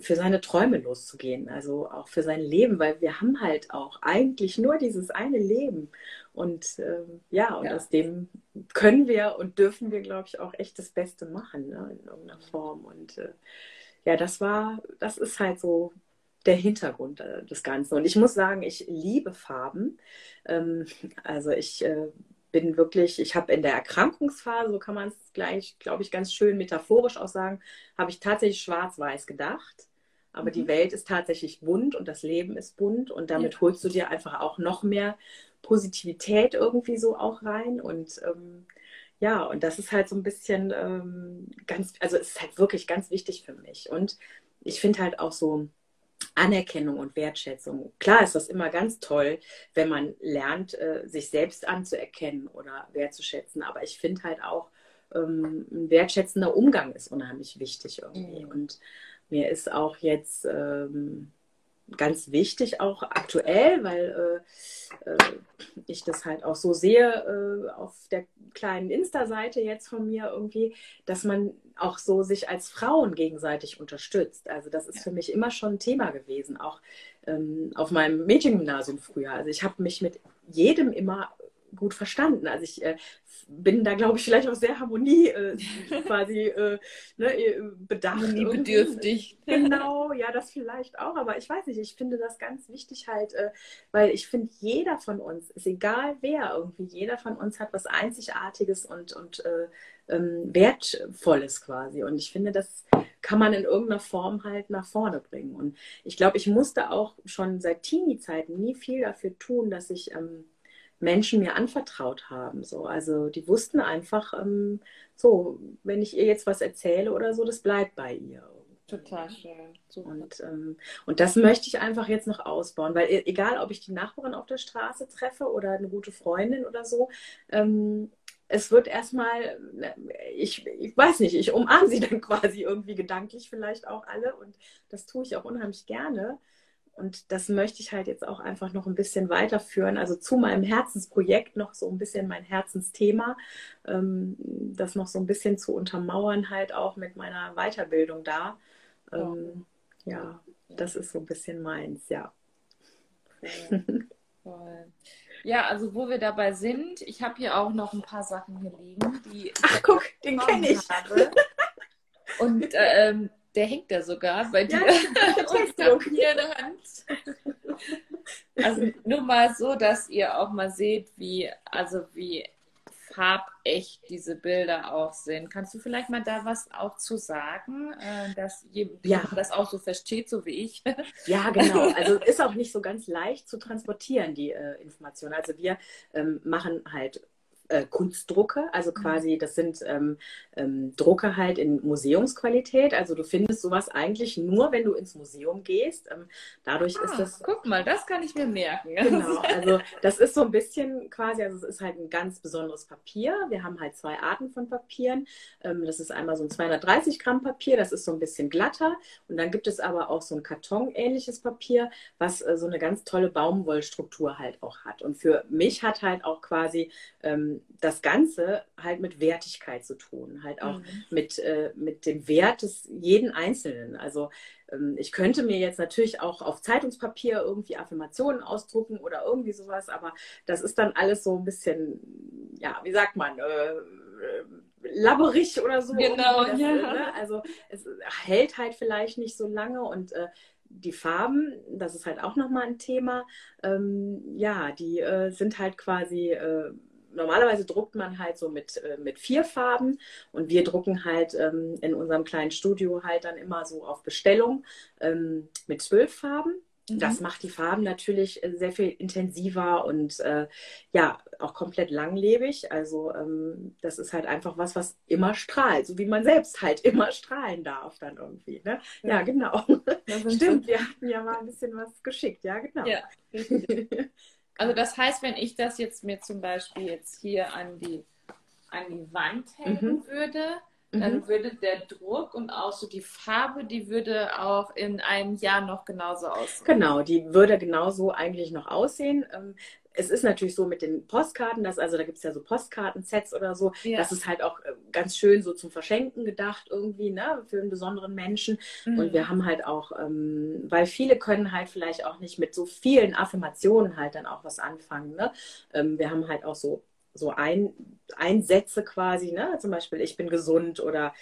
S3: für seine Träume loszugehen, also auch für sein Leben, weil wir haben halt auch eigentlich nur dieses eine Leben. Und ähm, ja, und ja. aus dem können wir und dürfen wir, glaube ich, auch echt das Beste machen, ne, in irgendeiner Form. Und äh, ja, das war, das ist halt so der Hintergrund äh, des Ganzen. Und ich muss sagen, ich liebe Farben. Ähm, also ich äh, bin wirklich, ich habe in der Erkrankungsphase, so kann man es gleich, glaube ich, ganz schön metaphorisch auch sagen, habe ich tatsächlich schwarz-weiß gedacht. Aber mhm. die Welt ist tatsächlich bunt und das Leben ist bunt und damit ja. holst du dir einfach auch noch mehr Positivität irgendwie so auch rein. Und ähm, ja, und das ist halt so ein bisschen ähm, ganz, also es ist halt wirklich ganz wichtig für mich. Und ich finde halt auch so, Anerkennung und Wertschätzung. Klar ist das immer ganz toll, wenn man lernt, äh, sich selbst anzuerkennen oder wertzuschätzen. Aber ich finde halt auch, ähm, ein wertschätzender Umgang ist unheimlich wichtig irgendwie. Mhm. Und mir ist auch jetzt ähm, ganz wichtig, auch aktuell, weil äh, äh, ich das halt auch so sehe äh, auf der kleinen Insta-Seite jetzt von mir irgendwie, dass man auch so sich als Frauen gegenseitig unterstützt. Also das ist ja. für mich immer schon ein Thema gewesen, auch ähm, auf meinem Mädchengymnasium früher. Also ich habe mich mit jedem immer gut verstanden. Also ich äh, bin da, glaube ich, vielleicht auch sehr Harmonie äh, quasi äh, ne, äh, bedacht.
S2: Harmoniebedürftig.
S3: Genau, ja, das vielleicht auch. Aber ich weiß nicht, ich finde das ganz wichtig halt, äh, weil ich finde, jeder von uns, ist egal wer irgendwie, jeder von uns hat was Einzigartiges und, und äh, ähm, Wertvolles quasi. Und ich finde, das kann man in irgendeiner Form halt nach vorne bringen. Und ich glaube, ich musste auch schon seit Teenie-Zeiten nie viel dafür tun, dass ich ähm, Menschen mir anvertraut haben. So. Also die wussten einfach, ähm, so, wenn ich ihr jetzt was erzähle oder so, das bleibt bei ihr.
S2: Total schön.
S3: Super. Und, ähm, und das möchte ich einfach jetzt noch ausbauen, weil e-, egal, ob ich die Nachbarin auf der Straße treffe oder eine gute Freundin oder so, ähm, es wird erstmal, ich, ich weiß nicht, ich umarme sie dann quasi irgendwie gedanklich vielleicht auch alle und das tue ich auch unheimlich gerne. Und das möchte ich halt jetzt auch einfach noch ein bisschen weiterführen. Also zu meinem Herzensprojekt noch so ein bisschen mein Herzensthema, ähm, das noch so ein bisschen zu untermauern, halt auch mit meiner Weiterbildung da. Ähm, ja, das ist so ein bisschen meins, ja.
S2: Voll. Voll. Ja, also wo wir dabei sind, ich habe hier auch noch ein paar Sachen hier liegen, die
S3: Ach, guck, den kenne ich. Habe.
S2: Und ähm, der hängt da sogar bei dir. Ja, und hier eine Hand. Also nur mal so, dass ihr auch mal seht, wie, also wie farbecht diese Bilder auch sind. Kannst du vielleicht mal da was auch zu sagen, äh, dass jemand ja. das auch so versteht, so wie ich?
S3: Ja, genau. Also ist auch nicht so ganz leicht zu transportieren, die äh, Information. Also wir ähm, machen halt äh, Kunstdrucke, also mhm. quasi, das sind ähm, ähm, Drucke halt in Museumsqualität. Also du findest sowas eigentlich nur, wenn du ins Museum gehst. Ähm, dadurch ah, ist das.
S2: Guck mal, das kann ich mir merken.
S3: Genau, also das ist so ein bisschen quasi, also es ist halt ein ganz besonderes Papier. Wir haben halt zwei Arten von Papieren. Ähm, das ist einmal so ein 230 Gramm Papier, das ist so ein bisschen glatter. Und dann gibt es aber auch so ein Karton-ähnliches Papier, was äh, so eine ganz tolle Baumwollstruktur halt auch hat. Und für mich hat halt auch quasi ähm, das Ganze halt mit Wertigkeit zu tun, halt auch mhm. mit, äh, mit dem Wert des jeden Einzelnen. Also ähm, ich könnte mir jetzt natürlich auch auf Zeitungspapier irgendwie Affirmationen ausdrucken oder irgendwie sowas, aber das ist dann alles so ein bisschen, ja, wie sagt man, äh, äh labberig oder so.
S2: Genau,
S3: das,
S2: ja.
S3: Ne? Also es hält halt vielleicht nicht so lange und äh, die Farben, das ist halt auch nochmal ein Thema, ähm, ja, die äh, sind halt quasi äh, normalerweise druckt man halt so mit, äh, mit vier Farben und wir drucken halt ähm, in unserem kleinen Studio halt dann immer so auf Bestellung ähm, mit zwölf Farben. Mhm. Das macht die Farben natürlich äh, sehr viel intensiver und äh, ja, auch komplett langlebig. Also ähm, das ist halt einfach was, was immer strahlt, so wie man selbst halt immer strahlen darf dann irgendwie. Ne? Ja, ja genau. Stimmt, wir hatten ja mal ein bisschen was geschickt, ja, genau. Ja,
S2: Also das heißt, wenn ich das jetzt mir zum Beispiel jetzt hier an die, an die Wand hängen mhm. würde, dann mhm. würde der Druck und auch so die Farbe, die würde auch in einem Jahr noch genauso aussehen.
S3: Genau, die würde genauso eigentlich noch aussehen. Es ist natürlich so mit den Postkarten, dass, also da gibt es ja so Postkartensets oder so, ja. das ist halt auch äh, ganz schön so zum Verschenken gedacht irgendwie, ne, für einen besonderen Menschen. Mhm. Und wir haben halt auch, ähm, weil viele können halt vielleicht auch nicht mit so vielen Affirmationen halt dann auch was anfangen, ne. Ähm, wir haben halt auch so, so ein, Einsätze quasi, ne, zum Beispiel ich bin gesund oder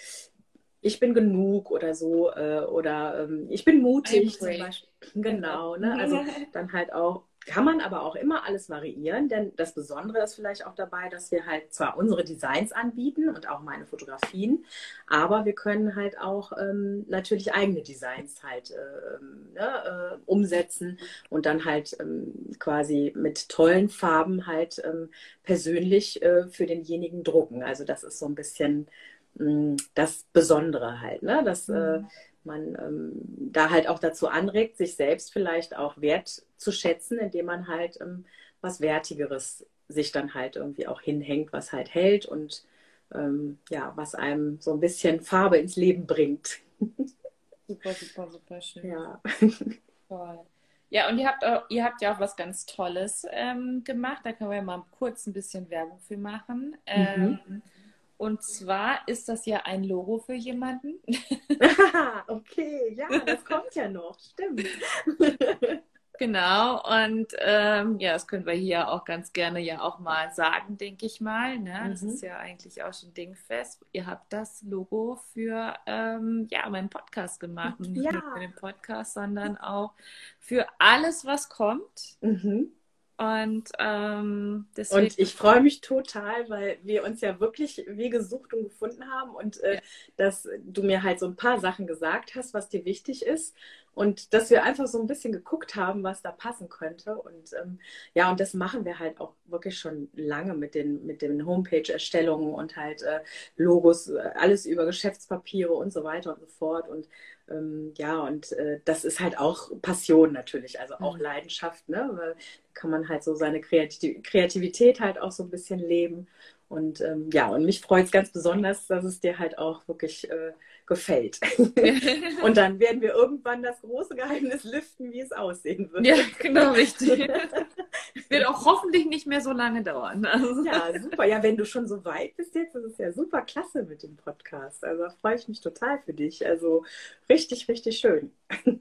S3: ich bin genug oder so äh, oder ähm, ich bin mutig zum Beispiel. Genau, ne? Also dann halt auch kann man aber auch immer alles variieren, denn das Besondere ist vielleicht auch dabei, dass wir halt zwar unsere Designs anbieten und auch meine Fotografien, aber wir können halt auch ähm, natürlich eigene Designs halt äh, ne, äh, umsetzen und dann halt ähm, quasi mit tollen Farben halt ähm, persönlich äh, für denjenigen drucken. Also das ist so ein bisschen mh, mm, das Besondere halt, ne? Das, äh, mhm man ähm, da halt auch dazu anregt, sich selbst vielleicht auch wert zu schätzen, indem man halt ähm, was Wertigeres sich dann halt irgendwie auch hinhängt, was halt hält und ähm, ja, was einem so ein bisschen Farbe ins Leben bringt.
S2: Super, super, super schön.
S3: Ja.
S2: Toll. Ja, und ihr habt, auch, ihr habt ja auch was ganz Tolles ähm, gemacht. Da können wir mal kurz ein bisschen Werbung für machen. Mhm. Und zwar ist das ja ein Logo für jemanden.
S3: okay, ja, das kommt ja noch, stimmt.
S2: Genau, und ähm, ja, das können wir hier auch ganz gerne ja auch mal sagen, denke ich mal. Ne? Mhm. Das ist ja eigentlich auch schon dingfest. Ihr habt das Logo für ähm, ja, meinen Podcast gemacht. Nicht ja. nur für den Podcast, sondern auch für alles, was kommt. Mhm. Und, ähm,
S3: deswegen... und ich freue mich total, weil wir uns ja wirklich wie gesucht und gefunden haben und äh, ja. dass du mir halt so ein paar Sachen gesagt hast, was dir wichtig ist und dass wir einfach so ein bisschen geguckt haben, was da passen könnte. Und ähm, ja, und das machen wir halt auch wirklich schon lange mit den, mit den Homepage-Erstellungen und halt äh, Logos, äh, alles über Geschäftspapiere und so weiter und so fort. Und ähm, ja, und äh, das ist halt auch Passion natürlich, also auch mhm. Leidenschaft, ne? Weil kann man halt so seine Kreativität halt auch so ein bisschen leben. Und ähm, ja, und mich freut es ganz besonders, dass es dir halt auch wirklich äh, gefällt. und dann werden wir irgendwann das große Geheimnis lüften, wie es aussehen wird.
S4: Ja, genau, richtig. wird auch hoffentlich nicht mehr so lange dauern.
S3: Also. Ja, super. Ja, wenn du schon so weit bist jetzt, ist es ja super klasse mit dem Podcast. Also freue ich mich total für dich. Also richtig, richtig schön.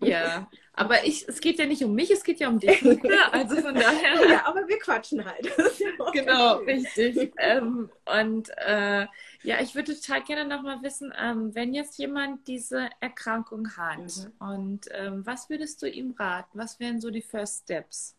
S4: Ja, aber ich, es geht ja nicht um mich, es geht ja um dich. Also von daher.
S3: Ja, aber wir quatschen halt.
S4: Ja genau, richtig. Ähm, und äh, ja, ich würde total gerne nochmal wissen, ähm, wenn jetzt jemand diese Erkrankung hat mhm. und ähm, was würdest du ihm raten? Was wären so die First Steps?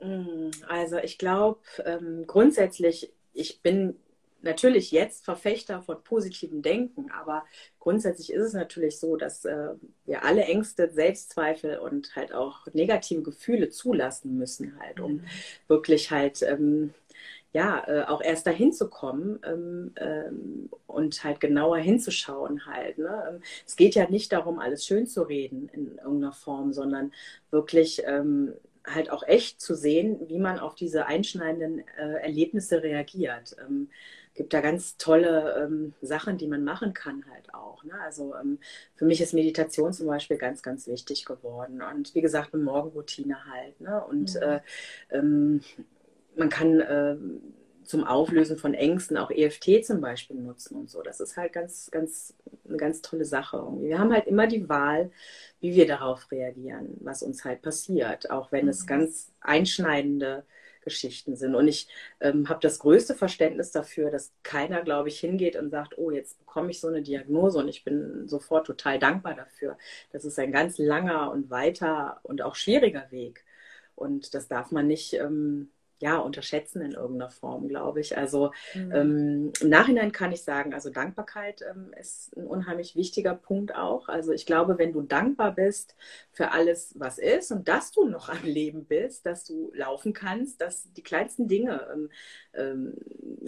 S3: Mm, also ich glaube ähm, grundsätzlich, ich bin natürlich jetzt Verfechter von positivem Denken, aber grundsätzlich ist es natürlich so, dass äh, wir alle Ängste, Selbstzweifel und halt auch negative Gefühle zulassen müssen, halt, um mhm. wirklich halt ähm, ja, äh, auch erst dahin zu kommen ähm, ähm, und halt genauer hinzuschauen halt. Ne? Ähm, es geht ja nicht darum, alles schön zu reden in irgendeiner Form, sondern wirklich ähm, halt auch echt zu sehen, wie man auf diese einschneidenden äh, Erlebnisse reagiert. Ähm, gibt da ganz tolle ähm, Sachen, die man machen kann halt auch. Ne? Also ähm, für mich ist Meditation zum Beispiel ganz, ganz wichtig geworden. Und wie gesagt, eine Morgenroutine halt. Ne? Und mhm. äh, ähm, man kann äh, zum Auflösen von Ängsten auch EFT zum Beispiel nutzen und so. Das ist halt ganz, ganz, eine ganz tolle Sache. Wir haben halt immer die Wahl, wie wir darauf reagieren, was uns halt passiert, auch wenn mhm. es ganz einschneidende Geschichten sind. Und ich ähm, habe das größte Verständnis dafür, dass keiner, glaube ich, hingeht und sagt, oh, jetzt bekomme ich so eine Diagnose und ich bin sofort total dankbar dafür. Das ist ein ganz langer und weiter und auch schwieriger Weg. Und das darf man nicht ähm, ja, unterschätzen in irgendeiner Form, glaube ich. Also mhm. ähm, im Nachhinein kann ich sagen, also Dankbarkeit ähm, ist ein unheimlich wichtiger Punkt auch. Also ich glaube, wenn du dankbar bist für alles, was ist und dass du noch am Leben bist, dass du laufen kannst, dass die kleinsten Dinge ähm, ähm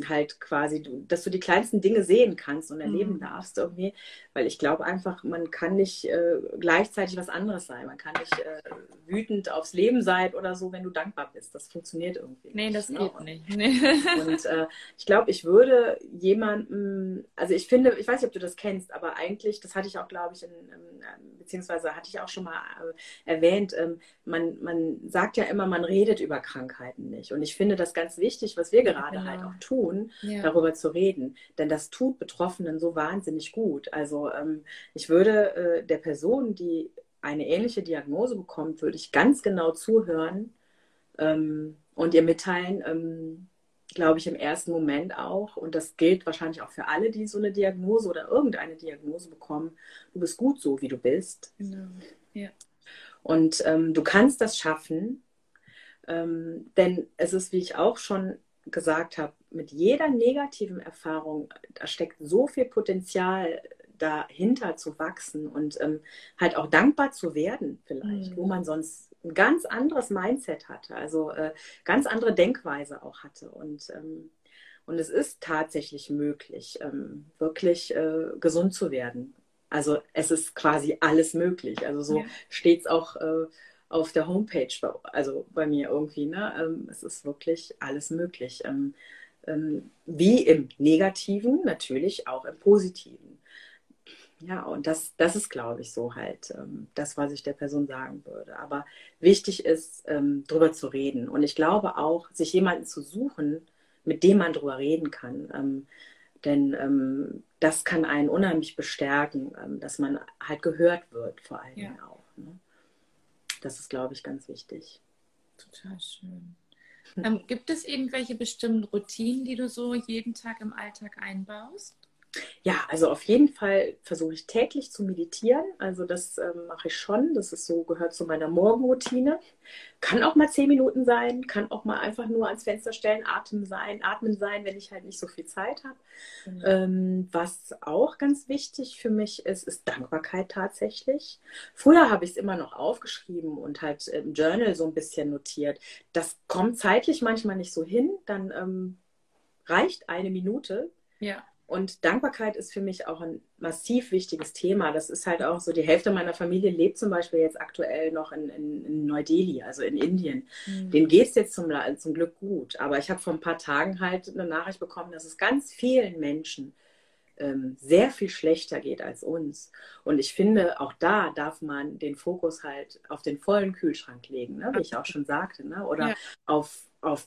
S3: halt quasi, dass du die kleinsten Dinge sehen kannst und erleben mhm. darfst irgendwie, weil ich glaube einfach, man kann nicht äh, gleichzeitig was anderes sein. Man kann nicht äh, wütend aufs Leben sein oder so, wenn du dankbar bist. Das funktioniert irgendwie
S4: irgendwie. Nee, das
S3: ne?
S4: geht nicht. Nee.
S3: Und äh, ich glaube, ich würde jemanden, also ich finde, ich weiß nicht, ob du das kennst, aber eigentlich, das hatte ich auch, glaube ich, in, in, beziehungsweise hatte ich auch schon mal äh, erwähnt, ähm, man, man sagt ja immer, man redet über Krankheiten nicht. Und ich finde das ganz wichtig, was wir gerade genau. halt auch tun, ja. darüber zu reden. Denn das tut Betroffenen so wahnsinnig gut. Also ähm, ich würde äh, der Person, die eine ähnliche Diagnose bekommt, würde ich ganz genau zuhören, ähm, und ihr mitteilen, ähm, glaube ich, im ersten Moment auch, und das gilt wahrscheinlich auch für alle, die so eine Diagnose oder irgendeine Diagnose bekommen, du bist gut so, wie du bist.
S4: Genau. Ja.
S3: Und ähm, du kannst das schaffen, ähm, denn es ist, wie ich auch schon gesagt habe, mit jeder negativen Erfahrung, da steckt so viel Potenzial dahinter zu wachsen und ähm, halt auch dankbar zu werden vielleicht, mhm. wo man sonst ein ganz anderes Mindset hatte, also äh, ganz andere Denkweise auch hatte. Und, ähm, und es ist tatsächlich möglich, ähm, wirklich äh, gesund zu werden. Also es ist quasi alles möglich. Also so ja. steht es auch äh, auf der Homepage, also bei mir irgendwie. Ne? Ähm, es ist wirklich alles möglich. Ähm, ähm, wie im Negativen, natürlich auch im Positiven. Ja, und das, das ist, glaube ich, so halt ähm, das, was ich der Person sagen würde. Aber wichtig ist, ähm, drüber zu reden. Und ich glaube auch, sich jemanden zu suchen, mit dem man drüber reden kann. Ähm, denn ähm, das kann einen unheimlich bestärken, ähm, dass man halt gehört wird, vor allem ja. auch. Ne? Das ist, glaube ich, ganz wichtig.
S4: Total schön. Ähm, gibt es irgendwelche bestimmten Routinen, die du so jeden Tag im Alltag einbaust?
S3: Ja, also auf jeden Fall versuche ich täglich zu meditieren. Also das ähm, mache ich schon. Das ist so, gehört zu meiner Morgenroutine. Kann auch mal zehn Minuten sein, kann auch mal einfach nur ans Fenster stellen, atmen sein, atmen sein, wenn ich halt nicht so viel Zeit habe. Mhm. Ähm, was auch ganz wichtig für mich ist, ist Dankbarkeit tatsächlich. Früher habe ich es immer noch aufgeschrieben und halt im Journal so ein bisschen notiert. Das kommt zeitlich manchmal nicht so hin. Dann ähm, reicht eine Minute.
S4: Ja
S3: Und Dankbarkeit ist für mich auch ein massiv wichtiges Thema. Das ist halt auch so, die Hälfte meiner Familie lebt zum Beispiel jetzt aktuell noch in, in, in Neu-Delhi, also in Indien. Mhm. Denen geht es jetzt zum, zum Glück gut. Aber ich habe vor ein paar Tagen halt eine Nachricht bekommen, dass es ganz vielen Menschen ähm, sehr viel schlechter geht als uns. Und ich finde, auch da darf man den Fokus halt auf den vollen Kühlschrank legen, ne? wie ich auch schon sagte, ne? oder ja. auf, auf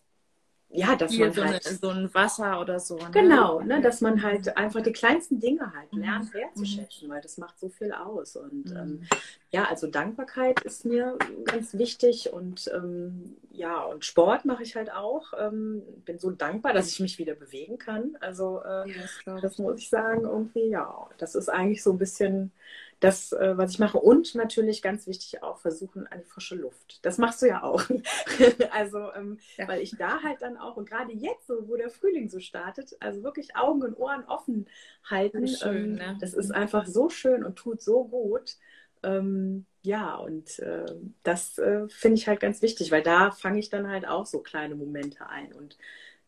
S3: ja, dass
S4: Hier
S3: man
S4: so,
S3: halt,
S4: eine, so ein Wasser oder so. Ne?
S3: Genau, ne, dass man halt einfach die kleinsten Dinge halt mhm. lernt wertzuschätzen, mhm. weil das macht so viel aus. Und mhm. ähm, ja, also Dankbarkeit ist mir ganz wichtig und ähm, ja, und Sport mache ich halt auch. Ähm, bin so dankbar, dass ich mich wieder bewegen kann. Also äh, ja, das, das muss ich sagen, irgendwie, ja, das ist eigentlich so ein bisschen das, äh, was ich mache. Und natürlich ganz wichtig auch versuchen an die frische Luft. Das machst du ja auch. also, ähm, ja. weil ich da halt dann auch, und gerade jetzt, so, wo der Frühling so startet, also wirklich Augen und Ohren offen halten. Das, schön, ähm, ne? das ist einfach so schön und tut so gut. Ähm, ja, und äh, das äh, finde ich halt ganz wichtig, weil da fange ich dann halt auch so kleine Momente ein. Und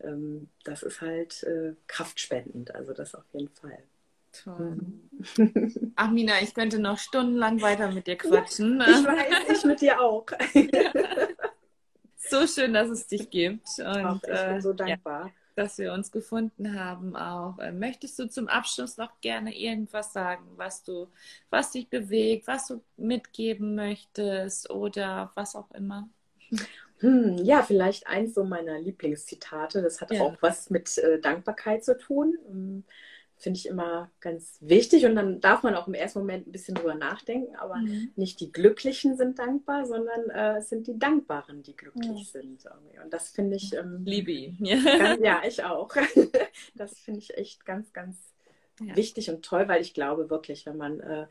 S3: ähm, das ist halt äh, kraftspendend, also das auf jeden Fall.
S4: Toll. Mhm. Ach, Mina, ich könnte noch stundenlang weiter mit dir quatschen.
S3: Ich weiß, ich mit dir auch.
S4: so schön, dass es dich gibt.
S3: Und, ich bin äh, so dankbar. Ja,
S4: dass wir uns gefunden haben auch. Äh, möchtest du zum Abschluss noch gerne irgendwas sagen, was du, was dich bewegt, was du mitgeben möchtest oder was auch immer?
S3: Hm, ja, vielleicht eins so meiner Lieblingszitate. Das hat ja. auch was mit äh, Dankbarkeit zu tun. Finde ich immer ganz wichtig. Und dann darf man auch im ersten Moment ein bisschen drüber nachdenken, aber mhm. nicht die Glücklichen sind dankbar, sondern äh, es sind die Dankbaren, die glücklich ja. sind. Und das finde ich. Ähm,
S4: Liebe.
S3: Ja. ja, ich auch. das finde ich echt ganz, ganz ja. wichtig und toll, weil ich glaube wirklich, wenn man äh,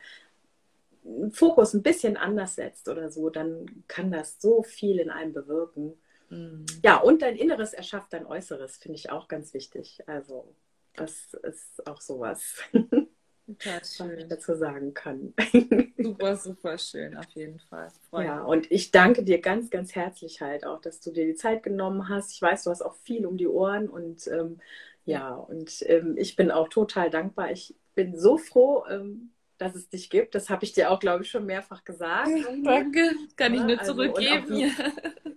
S3: Fokus ein bisschen anders setzt oder so, dann kann das so viel in einem bewirken. Mhm. Ja, und dein Inneres erschafft dein Äußeres, finde ich auch ganz wichtig. Also das ist auch sowas, was ich dazu sagen kann.
S4: super, super schön, auf jeden Fall.
S3: Freut ja, und ich danke dir ganz, ganz herzlich halt auch, dass du dir die Zeit genommen hast. Ich weiß, du hast auch viel um die Ohren und ähm, ja, und ähm, ich bin auch total dankbar. Ich bin so froh, ähm, dass es dich gibt. Das habe ich dir auch, glaube ich, schon mehrfach gesagt.
S4: Danke, kann ich nur also, zurückgeben.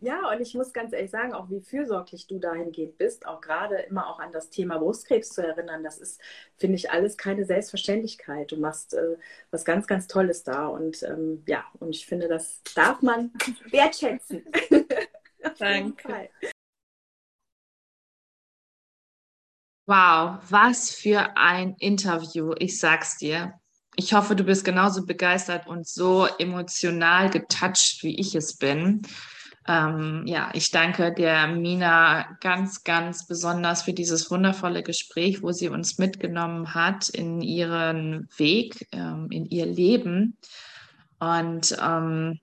S3: Ja, und ich muss ganz ehrlich sagen, auch wie fürsorglich du dahingehend bist, auch gerade immer auch an das Thema Brustkrebs zu erinnern, das ist, finde ich, alles keine Selbstverständlichkeit. Du machst äh, was ganz, ganz Tolles da. Und ähm, ja, und ich finde, das darf man wertschätzen.
S4: Danke.
S2: Wow, was für ein Interview, ich sag's dir ich hoffe, du bist genauso begeistert und so emotional getoucht, wie ich es bin. Ähm, ja, ich danke der Mina ganz, ganz besonders für dieses wundervolle Gespräch, wo sie uns mitgenommen hat in ihren Weg, ähm, in ihr Leben. Und ähm,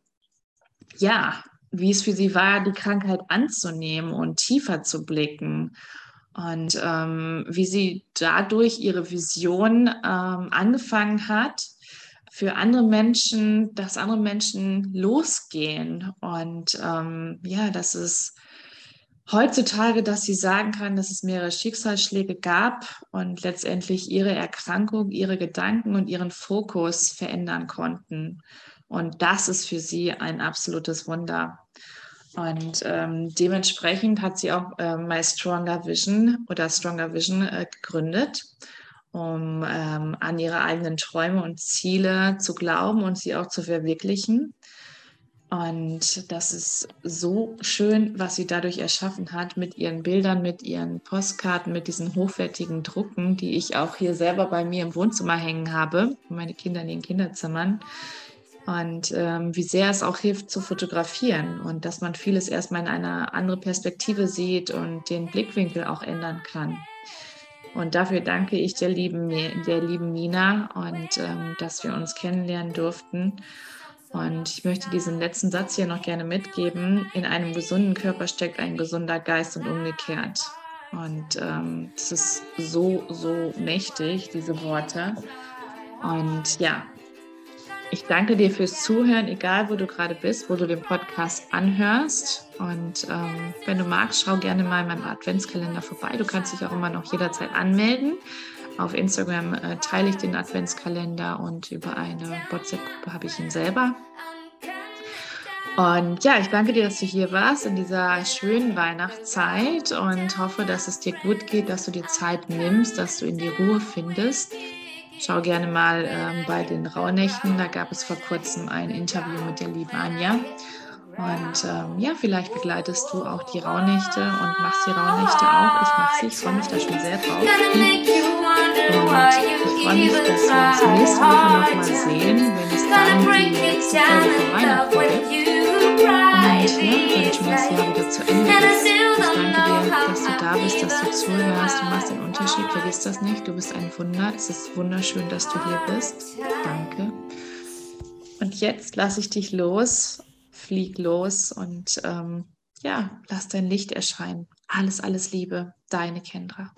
S2: ja, wie es für sie war, die Krankheit anzunehmen und tiefer zu blicken und ähm, wie sie dadurch ihre Vision ähm, angefangen hat, für andere Menschen, dass andere Menschen losgehen. Und ähm, ja, dass es heutzutage, dass sie sagen kann, dass es mehrere Schicksalsschläge gab und letztendlich ihre Erkrankung, ihre Gedanken und ihren Fokus verändern konnten. Und das ist für sie ein absolutes Wunder. Und ähm, dementsprechend hat sie auch äh, My Stronger Vision oder Stronger Vision äh, gegründet, um ähm, an ihre eigenen Träume und Ziele zu glauben und sie auch zu verwirklichen. Und das ist so schön, was sie dadurch erschaffen hat mit ihren Bildern, mit ihren Postkarten, mit diesen hochwertigen Drucken, die ich auch hier selber bei mir im Wohnzimmer hängen habe, meine Kinder in den Kinderzimmern und ähm, wie sehr es auch hilft zu fotografieren und dass man vieles erstmal in einer anderen Perspektive sieht und den Blickwinkel auch ändern kann. Und dafür danke ich der lieben, der lieben Nina und ähm, dass wir uns kennenlernen durften. Und ich möchte diesen letzten Satz hier noch gerne mitgeben. In einem gesunden Körper steckt ein gesunder Geist und umgekehrt. Und ähm, das ist so, so mächtig, diese Worte. Und ja, ich danke dir fürs Zuhören, egal wo du gerade bist, wo du den Podcast anhörst. Und ähm, wenn du magst, schau gerne mal in meinem Adventskalender vorbei. Du kannst dich auch immer noch jederzeit anmelden. Auf Instagram äh, teile ich den Adventskalender und über eine WhatsApp-Gruppe habe ich ihn selber. Und ja, ich danke dir, dass du hier warst in dieser schönen Weihnachtszeit und hoffe, dass es dir gut geht, dass du dir Zeit nimmst, dass du in die Ruhe findest. Schau gerne mal ähm, bei den Rauhnächten. Da gab es vor kurzem ein Interview mit der lieben Anja. Und ähm, ja, vielleicht begleitest du auch die Rauhnächte und machst die Rauhnächte auch. Ich mache sie, ich freue mich da schon sehr drauf. Und ich freue mich, dass wir uns nächste Woche nochmal sehen, wenn es dann die nächste Folge vor Weihnachten gibt. Und ja, wenn schon das Jahr wieder zu Ende ist. Ich danke dir, dass du da bist, dass du zuhörst. Du machst den Unterschied, vergiss das nicht. Du bist ein Wunder. Es ist wunderschön, dass du hier bist. Danke. Und jetzt lasse ich dich los flieg los und ähm, ja, lass dein Licht erscheinen. Alles, alles Liebe, deine Kendra.